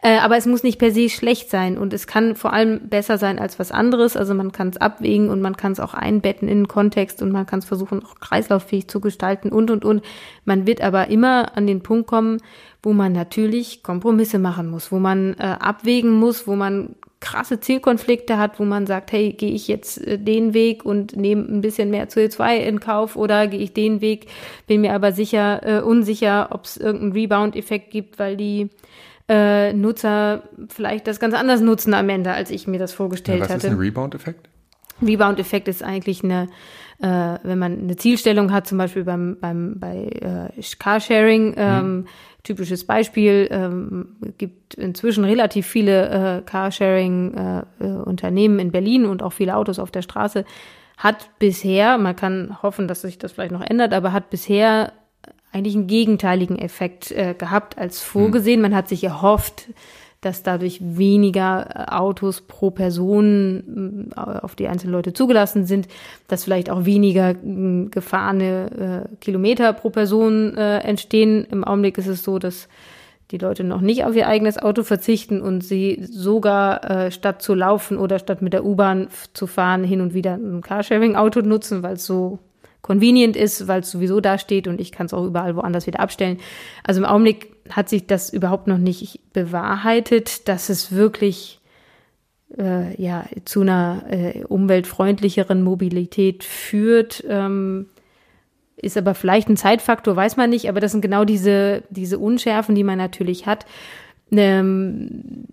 Äh, aber es muss nicht per se schlecht sein und es kann vor allem besser sein als was anderes. Also man kann es abwägen und man kann es auch einbetten in den Kontext und man kann es versuchen, auch kreislauffähig zu gestalten und, und, und. Man wird aber immer an den Punkt kommen, wo man natürlich Kompromisse machen muss, wo man äh, abwägen muss, wo man krasse Zielkonflikte hat, wo man sagt, hey, gehe ich jetzt äh, den Weg und nehme ein bisschen mehr CO2 in Kauf oder gehe ich den Weg, bin mir aber sicher äh, unsicher, ob es irgendeinen Rebound-Effekt gibt, weil die äh, Nutzer vielleicht das ganz anders nutzen am Ende, als ich mir das vorgestellt ja, was hatte. Was ist ein Rebound-Effekt? Rebound-Effekt ist eigentlich eine, äh, wenn man eine Zielstellung hat, zum Beispiel beim, beim bei äh, Carsharing, ähm, mhm typisches Beispiel, ähm, gibt inzwischen relativ viele äh, Carsharing-Unternehmen äh, in Berlin und auch viele Autos auf der Straße. Hat bisher, man kann hoffen, dass sich das vielleicht noch ändert, aber hat bisher eigentlich einen gegenteiligen Effekt äh, gehabt als vorgesehen. Mhm. Man hat sich erhofft, dass dadurch weniger äh, Autos pro Person äh, auf die einzelnen Leute zugelassen sind, dass vielleicht auch weniger gefahrene äh, Kilometer pro Person äh, entstehen. Im Augenblick ist es so, dass die Leute noch nicht auf ihr eigenes Auto verzichten und sie sogar äh, statt zu laufen oder statt mit der U-Bahn zu fahren hin und wieder ein Carsharing-Auto nutzen, weil es so convenient ist, weil es sowieso da steht und ich kann es auch überall woanders wieder abstellen. Also im Augenblick hat sich das überhaupt noch nicht bewahrheitet, dass es wirklich äh, ja zu einer äh, umweltfreundlicheren Mobilität führt. Ähm, ist aber vielleicht ein Zeitfaktor, weiß man nicht, aber das sind genau diese, diese Unschärfen, die man natürlich hat, ähm,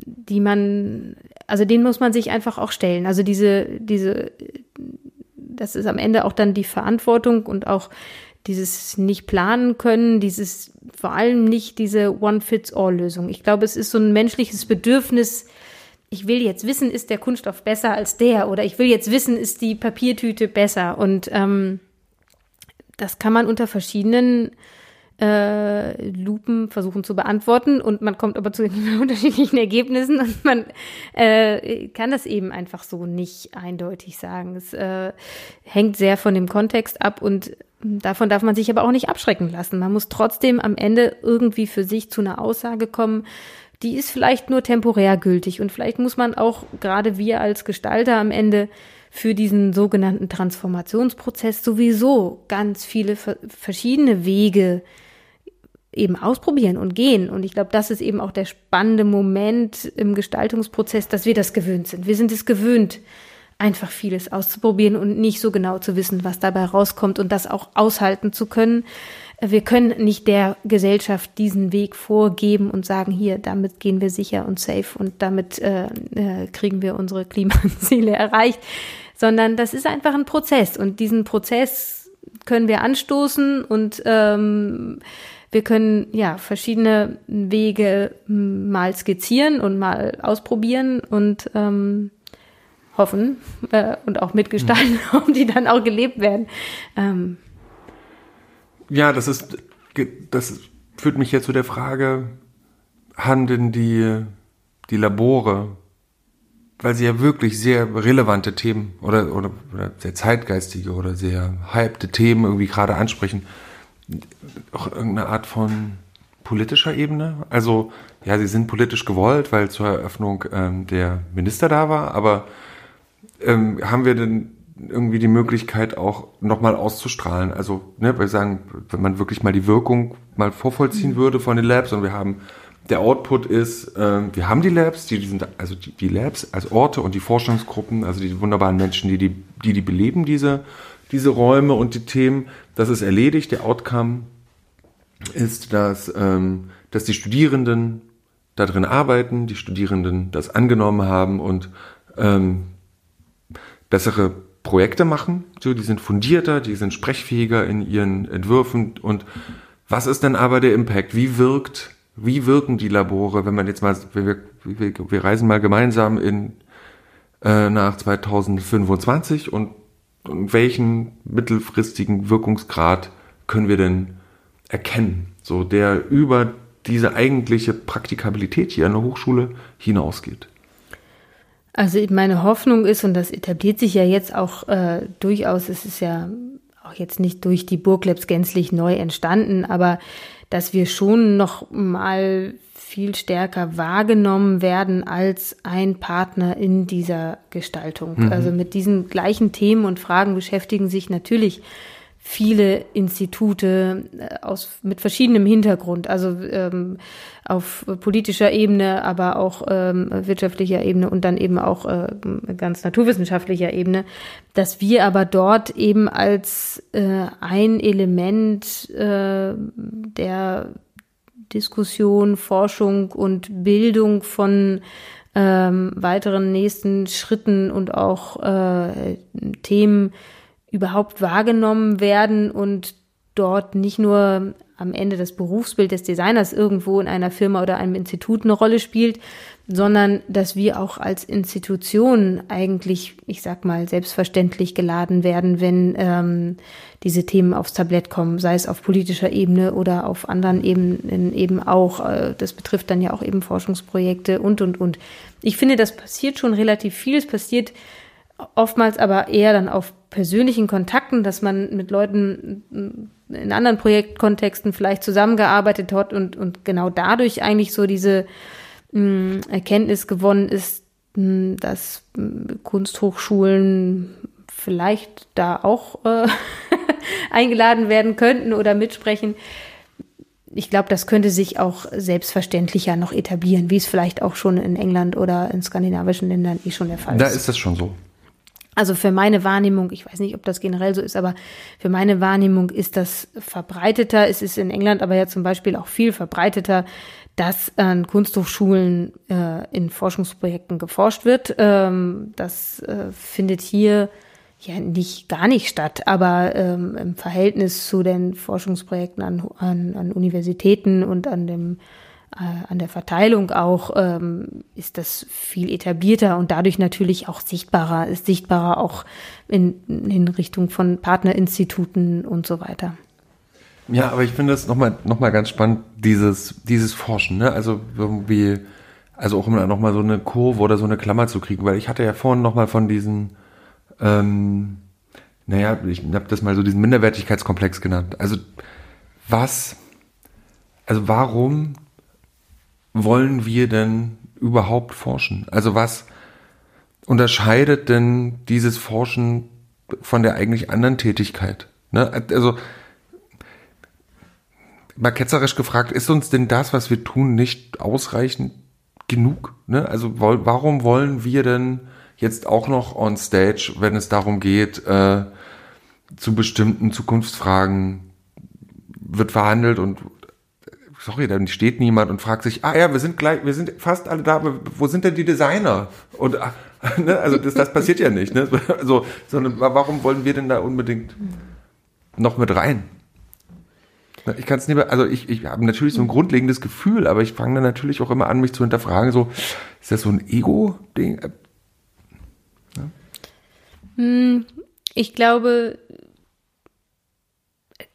die man, also den muss man sich einfach auch stellen. Also diese, diese, das ist am Ende auch dann die Verantwortung und auch dieses nicht planen können, dieses vor allem nicht diese One-Fits-All-Lösung. Ich glaube, es ist so ein menschliches Bedürfnis, ich will jetzt wissen, ist der Kunststoff besser als der oder ich will jetzt wissen, ist die Papiertüte besser und ähm, das kann man unter verschiedenen äh, Lupen versuchen zu beantworten und man kommt aber zu unterschiedlichen Ergebnissen und man äh, kann das eben einfach so nicht eindeutig sagen. Es äh, hängt sehr von dem Kontext ab und davon darf man sich aber auch nicht abschrecken lassen. Man muss trotzdem am Ende irgendwie für sich zu einer Aussage kommen, die ist vielleicht nur temporär gültig und vielleicht muss man auch gerade wir als Gestalter am Ende für diesen sogenannten Transformationsprozess sowieso ganz viele verschiedene Wege eben ausprobieren und gehen. Und ich glaube, das ist eben auch der spannende Moment im Gestaltungsprozess, dass wir das gewöhnt sind. Wir sind es gewöhnt, einfach vieles auszuprobieren und nicht so genau zu wissen, was dabei rauskommt und das auch aushalten zu können. Wir können nicht der Gesellschaft diesen Weg vorgeben und sagen, hier, damit gehen wir sicher und safe und damit äh, äh, kriegen wir unsere Klimaziele erreicht, sondern das ist einfach ein Prozess und diesen Prozess können wir anstoßen und ähm, wir können ja verschiedene Wege mal skizzieren und mal ausprobieren und ähm, hoffen äh, und auch mitgestalten, mhm. ob die dann auch gelebt werden. Ähm, ja, das ist, das führt mich jetzt zu der Frage, handeln die, die Labore, weil sie ja wirklich sehr relevante Themen oder, oder, oder sehr zeitgeistige oder sehr hypte Themen irgendwie gerade ansprechen, auch irgendeine Art von politischer Ebene? Also, ja, sie sind politisch gewollt, weil zur Eröffnung ähm, der Minister da war, aber ähm, haben wir denn irgendwie die Möglichkeit auch nochmal auszustrahlen. Also, ne, wir sagen, wenn man wirklich mal die Wirkung mal vorvollziehen mhm. würde von den Labs und wir haben, der Output ist, äh, wir haben die Labs, die, die sind, also die, die, Labs als Orte und die Forschungsgruppen, also die wunderbaren Menschen, die die, die, die beleben, diese, diese Räume und die Themen, das ist erledigt. Der Outcome ist, dass, ähm, dass die Studierenden da drin arbeiten, die Studierenden das angenommen haben und ähm, bessere Projekte machen, so, die sind fundierter, die sind sprechfähiger in ihren Entwürfen und was ist denn aber der Impact? Wie wirkt, wie wirken die Labore, wenn man jetzt mal, wir, wir, wir reisen mal gemeinsam in, äh, nach 2025 und, und welchen mittelfristigen Wirkungsgrad können wir denn erkennen? So, der über diese eigentliche Praktikabilität hier an der Hochschule hinausgeht. Also meine Hoffnung ist, und das etabliert sich ja jetzt auch äh, durchaus, es ist ja auch jetzt nicht durch die Burglabs gänzlich neu entstanden, aber dass wir schon noch mal viel stärker wahrgenommen werden als ein Partner in dieser Gestaltung. Mhm. Also mit diesen gleichen Themen und Fragen beschäftigen sich natürlich viele Institute äh, aus mit verschiedenem Hintergrund, also ähm, auf politischer Ebene, aber auch ähm, wirtschaftlicher Ebene und dann eben auch äh, ganz naturwissenschaftlicher Ebene, dass wir aber dort eben als äh, ein Element äh, der Diskussion, Forschung und Bildung von ähm, weiteren nächsten Schritten und auch äh, Themen überhaupt wahrgenommen werden und dort nicht nur am Ende das Berufsbild des Designers irgendwo in einer Firma oder einem Institut eine Rolle spielt, sondern dass wir auch als Institution eigentlich, ich sag mal, selbstverständlich geladen werden, wenn ähm, diese Themen aufs Tablett kommen, sei es auf politischer Ebene oder auf anderen Ebenen eben auch. Äh, das betrifft dann ja auch eben Forschungsprojekte und, und, und. Ich finde, das passiert schon relativ viel. Es passiert oftmals aber eher dann auf persönlichen Kontakten, dass man mit Leuten in anderen Projektkontexten vielleicht zusammengearbeitet hat und, und genau dadurch eigentlich so diese mh, Erkenntnis gewonnen ist, mh, dass mh, Kunsthochschulen vielleicht da auch äh, eingeladen werden könnten oder mitsprechen. Ich glaube, das könnte sich auch selbstverständlicher noch etablieren, wie es vielleicht auch schon in England oder in skandinavischen Ländern eh schon der Fall ist. Da ist das schon so. Also für meine Wahrnehmung, ich weiß nicht, ob das generell so ist, aber für meine Wahrnehmung ist das verbreiteter. Es ist in England aber ja zum Beispiel auch viel verbreiteter, dass an Kunsthochschulen äh, in Forschungsprojekten geforscht wird. Ähm, das äh, findet hier ja nicht gar nicht statt, aber ähm, im Verhältnis zu den Forschungsprojekten an, an, an Universitäten und an dem an der Verteilung auch ähm, ist das viel etablierter und dadurch natürlich auch sichtbarer, ist sichtbarer auch in, in Richtung von Partnerinstituten und so weiter. Ja, aber ich finde es nochmal noch mal ganz spannend, dieses, dieses Forschen, ne? Also irgendwie, also auch immer nochmal so eine Kurve oder so eine Klammer zu kriegen, weil ich hatte ja vorhin nochmal von diesen, ähm, naja, ich habe das mal so diesen Minderwertigkeitskomplex genannt. Also was, also warum wollen wir denn überhaupt forschen? Also was unterscheidet denn dieses Forschen von der eigentlich anderen Tätigkeit? Ne? Also mal ketzerisch gefragt, ist uns denn das, was wir tun, nicht ausreichend genug? Ne? Also warum wollen wir denn jetzt auch noch on stage, wenn es darum geht, äh, zu bestimmten Zukunftsfragen wird verhandelt und sorry, dann steht niemand und fragt sich, ah ja, wir sind gleich, wir sind fast alle da, wo sind denn die Designer? Und ah, ne, also das, das passiert ja nicht, ne? Also, sondern warum wollen wir denn da unbedingt noch mit rein? Ich kann es nicht mehr, also ich, ich habe natürlich so ein grundlegendes Gefühl, aber ich fange dann natürlich auch immer an, mich zu hinterfragen, so, ist das so ein Ego-Ding? Ja? Hm, ich glaube,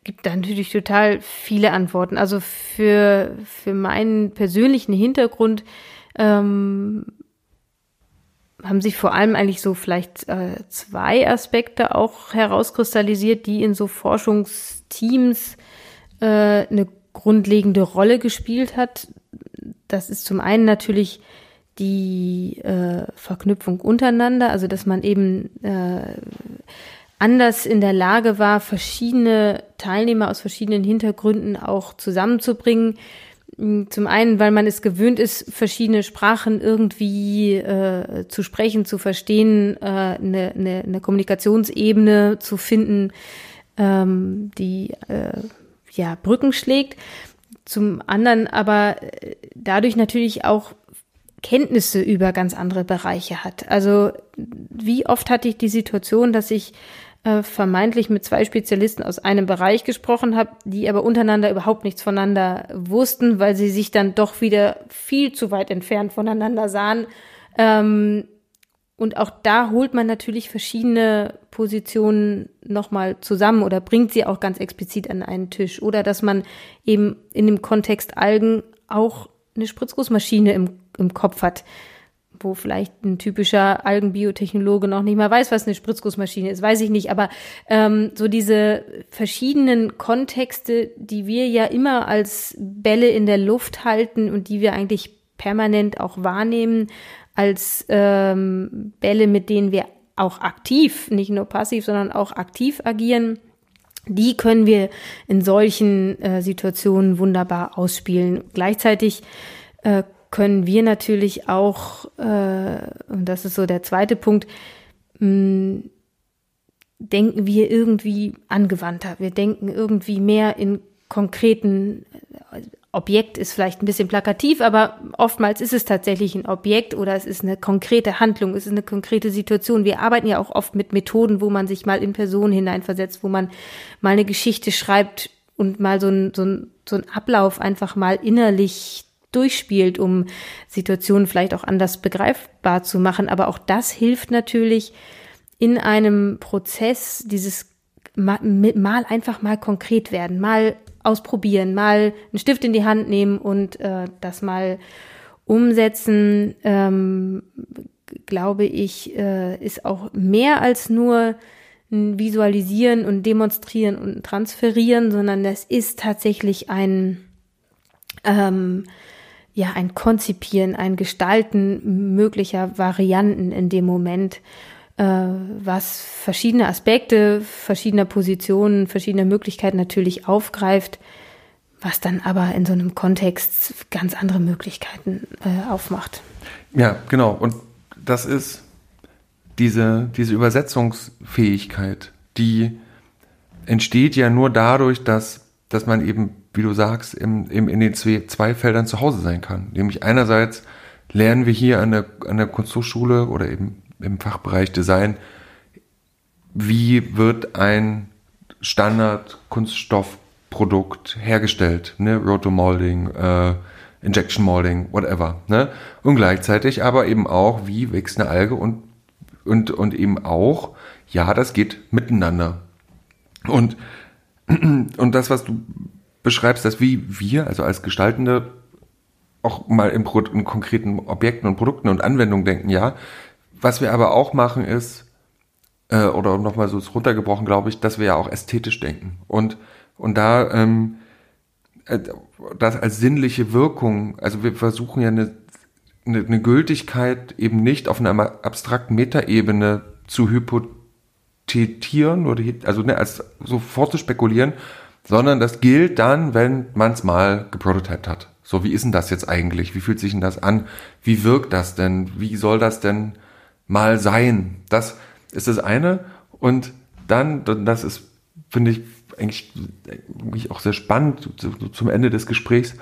gibt da natürlich total viele Antworten. Also für, für meinen persönlichen Hintergrund ähm, haben sich vor allem eigentlich so vielleicht äh, zwei Aspekte auch herauskristallisiert, die in so Forschungsteams äh, eine grundlegende Rolle gespielt hat. Das ist zum einen natürlich die äh, Verknüpfung untereinander, also dass man eben äh, anders in der Lage war, verschiedene Teilnehmer aus verschiedenen Hintergründen auch zusammenzubringen. Zum einen, weil man es gewöhnt ist, verschiedene Sprachen irgendwie äh, zu sprechen, zu verstehen, äh, eine, eine, eine Kommunikationsebene zu finden, ähm, die äh, ja Brücken schlägt. Zum anderen aber äh, dadurch natürlich auch Kenntnisse über ganz andere Bereiche hat. Also wie oft hatte ich die Situation, dass ich äh, vermeintlich mit zwei Spezialisten aus einem Bereich gesprochen habe, die aber untereinander überhaupt nichts voneinander wussten, weil sie sich dann doch wieder viel zu weit entfernt voneinander sahen. Ähm, und auch da holt man natürlich verschiedene Positionen nochmal zusammen oder bringt sie auch ganz explizit an einen Tisch. Oder dass man eben in dem Kontext Algen auch eine Spritzgussmaschine im, im Kopf hat wo vielleicht ein typischer Algenbiotechnologe noch nicht mal weiß, was eine Spritzgussmaschine ist, weiß ich nicht. Aber ähm, so diese verschiedenen Kontexte, die wir ja immer als Bälle in der Luft halten und die wir eigentlich permanent auch wahrnehmen, als ähm, Bälle, mit denen wir auch aktiv, nicht nur passiv, sondern auch aktiv agieren, die können wir in solchen äh, Situationen wunderbar ausspielen. Gleichzeitig äh, können wir natürlich auch, äh, und das ist so der zweite Punkt, mh, hm, denken wir irgendwie angewandter. Wir denken irgendwie mehr in konkreten äh, Objekt ist vielleicht ein bisschen plakativ, aber oftmals ist es tatsächlich ein Objekt oder es ist eine konkrete Handlung, es ist eine konkrete Situation. Wir arbeiten ja auch oft mit Methoden, wo man sich mal in Personen hineinversetzt, wo man mal eine Geschichte schreibt und mal so ein, so ein, so ein Ablauf einfach mal innerlich durchspielt, um Situationen vielleicht auch anders begreifbar zu machen. Aber auch das hilft natürlich in einem Prozess dieses mal, einfach mal konkret werden, mal ausprobieren, mal einen Stift in die Hand nehmen und äh, das mal umsetzen, ähm, glaube ich, äh, ist auch mehr als nur ein Visualisieren und Demonstrieren und Transferieren, sondern das ist tatsächlich ein ähm, ja ein Konzipieren, ein Gestalten möglicher Varianten in dem Moment, äh, was verschiedene Aspekte, verschiedener Positionen, verschiedener Möglichkeiten natürlich aufgreift, was dann aber in so einem Kontext ganz andere Möglichkeiten äh, aufmacht. Ja, genau. Und das ist diese, diese Übersetzungsfähigkeit, die entsteht ja nur dadurch, dass, dass man eben, wie du sagst, im, im, in den zwei, zwei Feldern zu Hause sein kann. Nämlich einerseits lernen wir hier an der, an der Kunsthochschule oder eben im Fachbereich Design, wie wird ein Standard-Kunststoffprodukt hergestellt, ne? Rotomolding, äh, Injection Molding, whatever, ne? Und gleichzeitig aber eben auch, wie wächst eine Alge und, und, und eben auch, ja, das geht miteinander. Und, und das, was du beschreibst, dass wie wir, also als Gestaltende, auch mal in, in konkreten Objekten und Produkten und Anwendungen denken, ja. Was wir aber auch machen ist, äh, oder nochmal so runtergebrochen, glaube ich, dass wir ja auch ästhetisch denken. Und, und da ähm, äh, das als sinnliche Wirkung, also wir versuchen ja eine, eine, eine Gültigkeit eben nicht auf einer abstrakten Metaebene zu hypothetieren oder also ne, als so vorzuspekulieren, sondern das gilt dann, wenn man es mal geprototyped hat. So, wie ist denn das jetzt eigentlich? Wie fühlt sich denn das an? Wie wirkt das denn? Wie soll das denn mal sein? Das ist das eine. Und dann, das ist, finde ich, eigentlich, auch sehr spannend zum Ende des Gesprächs,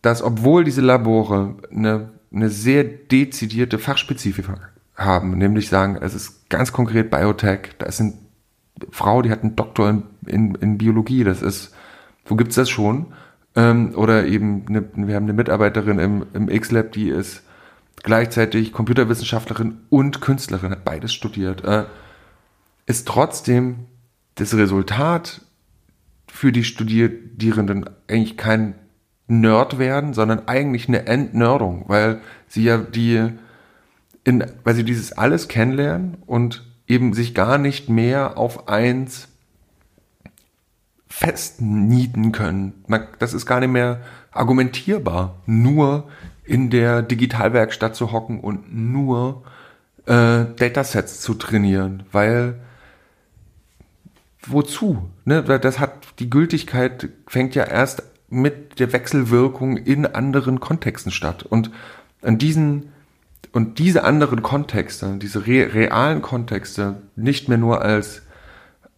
dass obwohl diese Labore eine, eine sehr dezidierte Fachspezifik haben, nämlich sagen, es ist ganz konkret Biotech, da eine Frau, die hat einen Doktor in, in, in Biologie, das ist, wo gibt's das schon? Ähm, oder eben, eine, wir haben eine Mitarbeiterin im, im X-Lab, die ist gleichzeitig Computerwissenschaftlerin und Künstlerin, hat beides studiert, äh, ist trotzdem das Resultat für die Studierenden eigentlich kein Nerd werden, sondern eigentlich eine Entnerdung, weil sie ja die, in, weil sie dieses alles kennenlernen und eben sich gar nicht mehr auf eins festnieten können. Das ist gar nicht mehr argumentierbar, nur in der Digitalwerkstatt zu hocken und nur äh, Datasets zu trainieren, weil wozu? Ne? Das hat die Gültigkeit fängt ja erst mit der Wechselwirkung in anderen Kontexten statt und an diesen und diese anderen Kontexte, diese re realen Kontexte nicht mehr nur als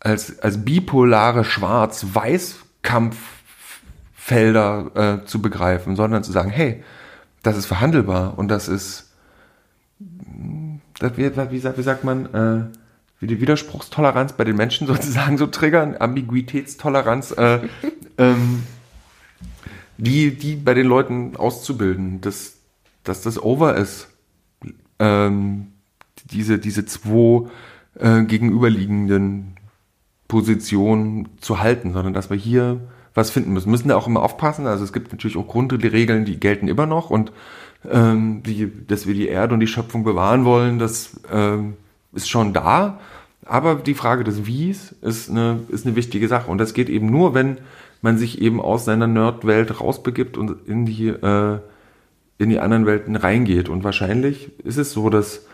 als als bipolare Schwarz-Weiß-Kampffelder äh, zu begreifen, sondern zu sagen, hey, das ist verhandelbar und das ist, das wird, wie, sagt, wie sagt man, äh, wie die Widerspruchstoleranz bei den Menschen sozusagen so triggern, Ambiguitätstoleranz, äh, ähm, die, die bei den Leuten auszubilden, dass, dass das over ist, ähm, diese, diese zwei äh, gegenüberliegenden Positionen zu halten, sondern dass wir hier was finden müssen. Müssen da auch immer aufpassen. Also es gibt natürlich auch Grundregeln, die gelten immer noch und ähm, die, dass wir die Erde und die Schöpfung bewahren wollen, das ähm, ist schon da. Aber die Frage des Wies ist eine, ist eine wichtige Sache. Und das geht eben nur, wenn man sich eben aus seiner Nerdwelt rausbegibt und in die, äh, in die anderen Welten reingeht. Und wahrscheinlich ist es so, dass,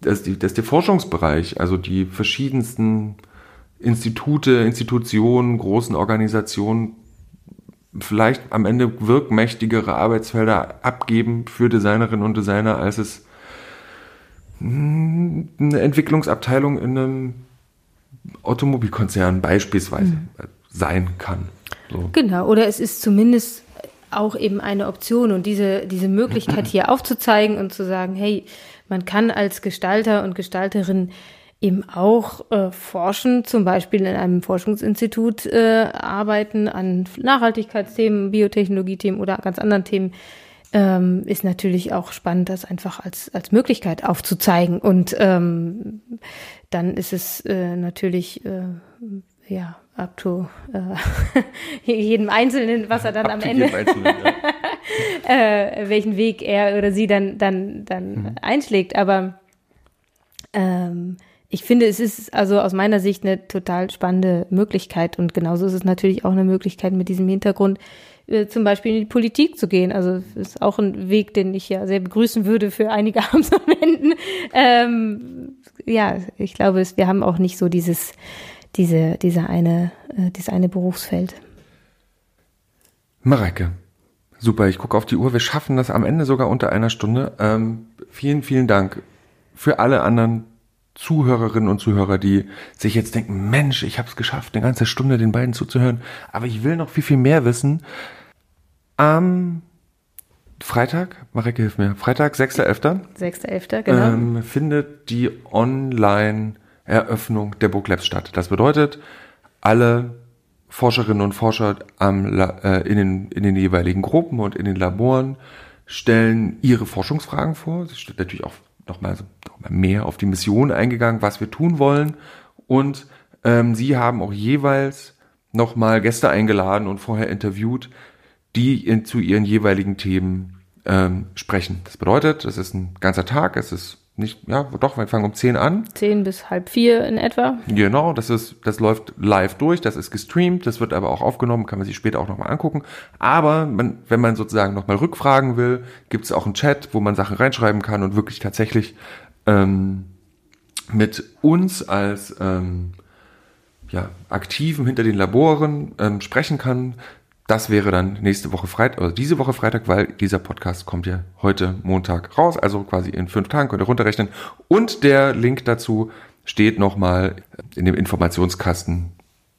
dass, die, dass der Forschungsbereich, also die verschiedensten Institute, Institutionen, großen Organisationen vielleicht am Ende wirkmächtigere Arbeitsfelder abgeben für Designerinnen und Designer, als es hm, eine Entwicklungsabteilung in einem Automobilkonzern beispielsweise mhm. sein kann. So. Genau, oder es ist zumindest auch eben eine Option und diese, diese Möglichkeit hier aufzuzeigen und zu sagen, hey, man kann als Gestalter und Gestalterin eben auch äh, forschen, zum Beispiel in einem Forschungsinstitut äh, arbeiten an Nachhaltigkeitsthemen, Biotechnologiethemen oder ganz anderen Themen, ähm, ist natürlich auch spannend, das einfach als, als Möglichkeit aufzuzeigen. Und ähm, dann ist es äh, natürlich, äh, ja, up to äh, jedem Einzelnen, was er dann up am Ende, ja. äh, welchen Weg er oder sie dann, dann, dann mhm. einschlägt. Aber ähm, ich finde, es ist also aus meiner Sicht eine total spannende Möglichkeit und genauso ist es natürlich auch eine Möglichkeit mit diesem Hintergrund äh, zum Beispiel in die Politik zu gehen. Also ist auch ein Weg, den ich ja sehr begrüßen würde für einige Absolventen. Ähm, ja, ich glaube, es, wir haben auch nicht so dieses, diese, diese eine, äh, dieses eine Berufsfeld. Mareike, super, ich gucke auf die Uhr. Wir schaffen das am Ende sogar unter einer Stunde. Ähm, vielen, vielen Dank für alle anderen Zuhörerinnen und Zuhörer, die sich jetzt denken, Mensch, ich habe es geschafft, eine ganze Stunde den beiden zuzuhören, aber ich will noch viel, viel mehr wissen. Am Freitag, Mareke, hilf mir, Freitag, 6.11. 6.11., genau. Ähm, findet die Online-Eröffnung der Labs statt. Das bedeutet, alle Forscherinnen und Forscher am, äh, in, den, in den jeweiligen Gruppen und in den Laboren stellen ihre Forschungsfragen vor. Es steht natürlich auch nochmal noch mal mehr auf die Mission eingegangen, was wir tun wollen. Und ähm, sie haben auch jeweils nochmal Gäste eingeladen und vorher interviewt, die in, zu ihren jeweiligen Themen ähm, sprechen. Das bedeutet, es ist ein ganzer Tag, es ist nicht, ja, doch, wir fangen um 10 an. 10 bis halb vier in etwa. Genau, das ist, das läuft live durch, das ist gestreamt, das wird aber auch aufgenommen, kann man sich später auch nochmal angucken. Aber man, wenn man sozusagen nochmal rückfragen will, gibt es auch einen Chat, wo man Sachen reinschreiben kann und wirklich tatsächlich ähm, mit uns als ähm, ja, Aktiven hinter den Laboren ähm, sprechen kann. Das wäre dann nächste Woche Freitag, oder diese Woche Freitag, weil dieser Podcast kommt ja heute Montag raus, also quasi in fünf Tagen könnt ihr runterrechnen. Und der Link dazu steht nochmal in dem Informationskasten,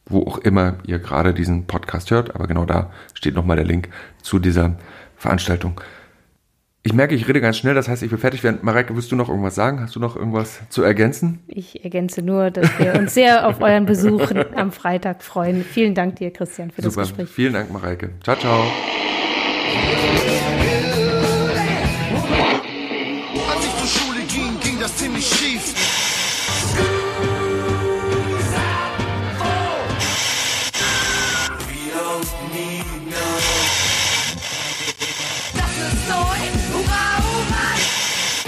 wo auch immer ihr gerade diesen Podcast hört, aber genau da steht nochmal der Link zu dieser Veranstaltung. Ich merke, ich rede ganz schnell, das heißt, ich bin fertig. Mareike, willst du noch irgendwas sagen? Hast du noch irgendwas zu ergänzen? Ich ergänze nur, dass wir uns sehr auf euren Besuch am Freitag freuen. Vielen Dank dir, Christian, für Super. das Gespräch. Vielen Dank, Mareike. Ciao, ciao.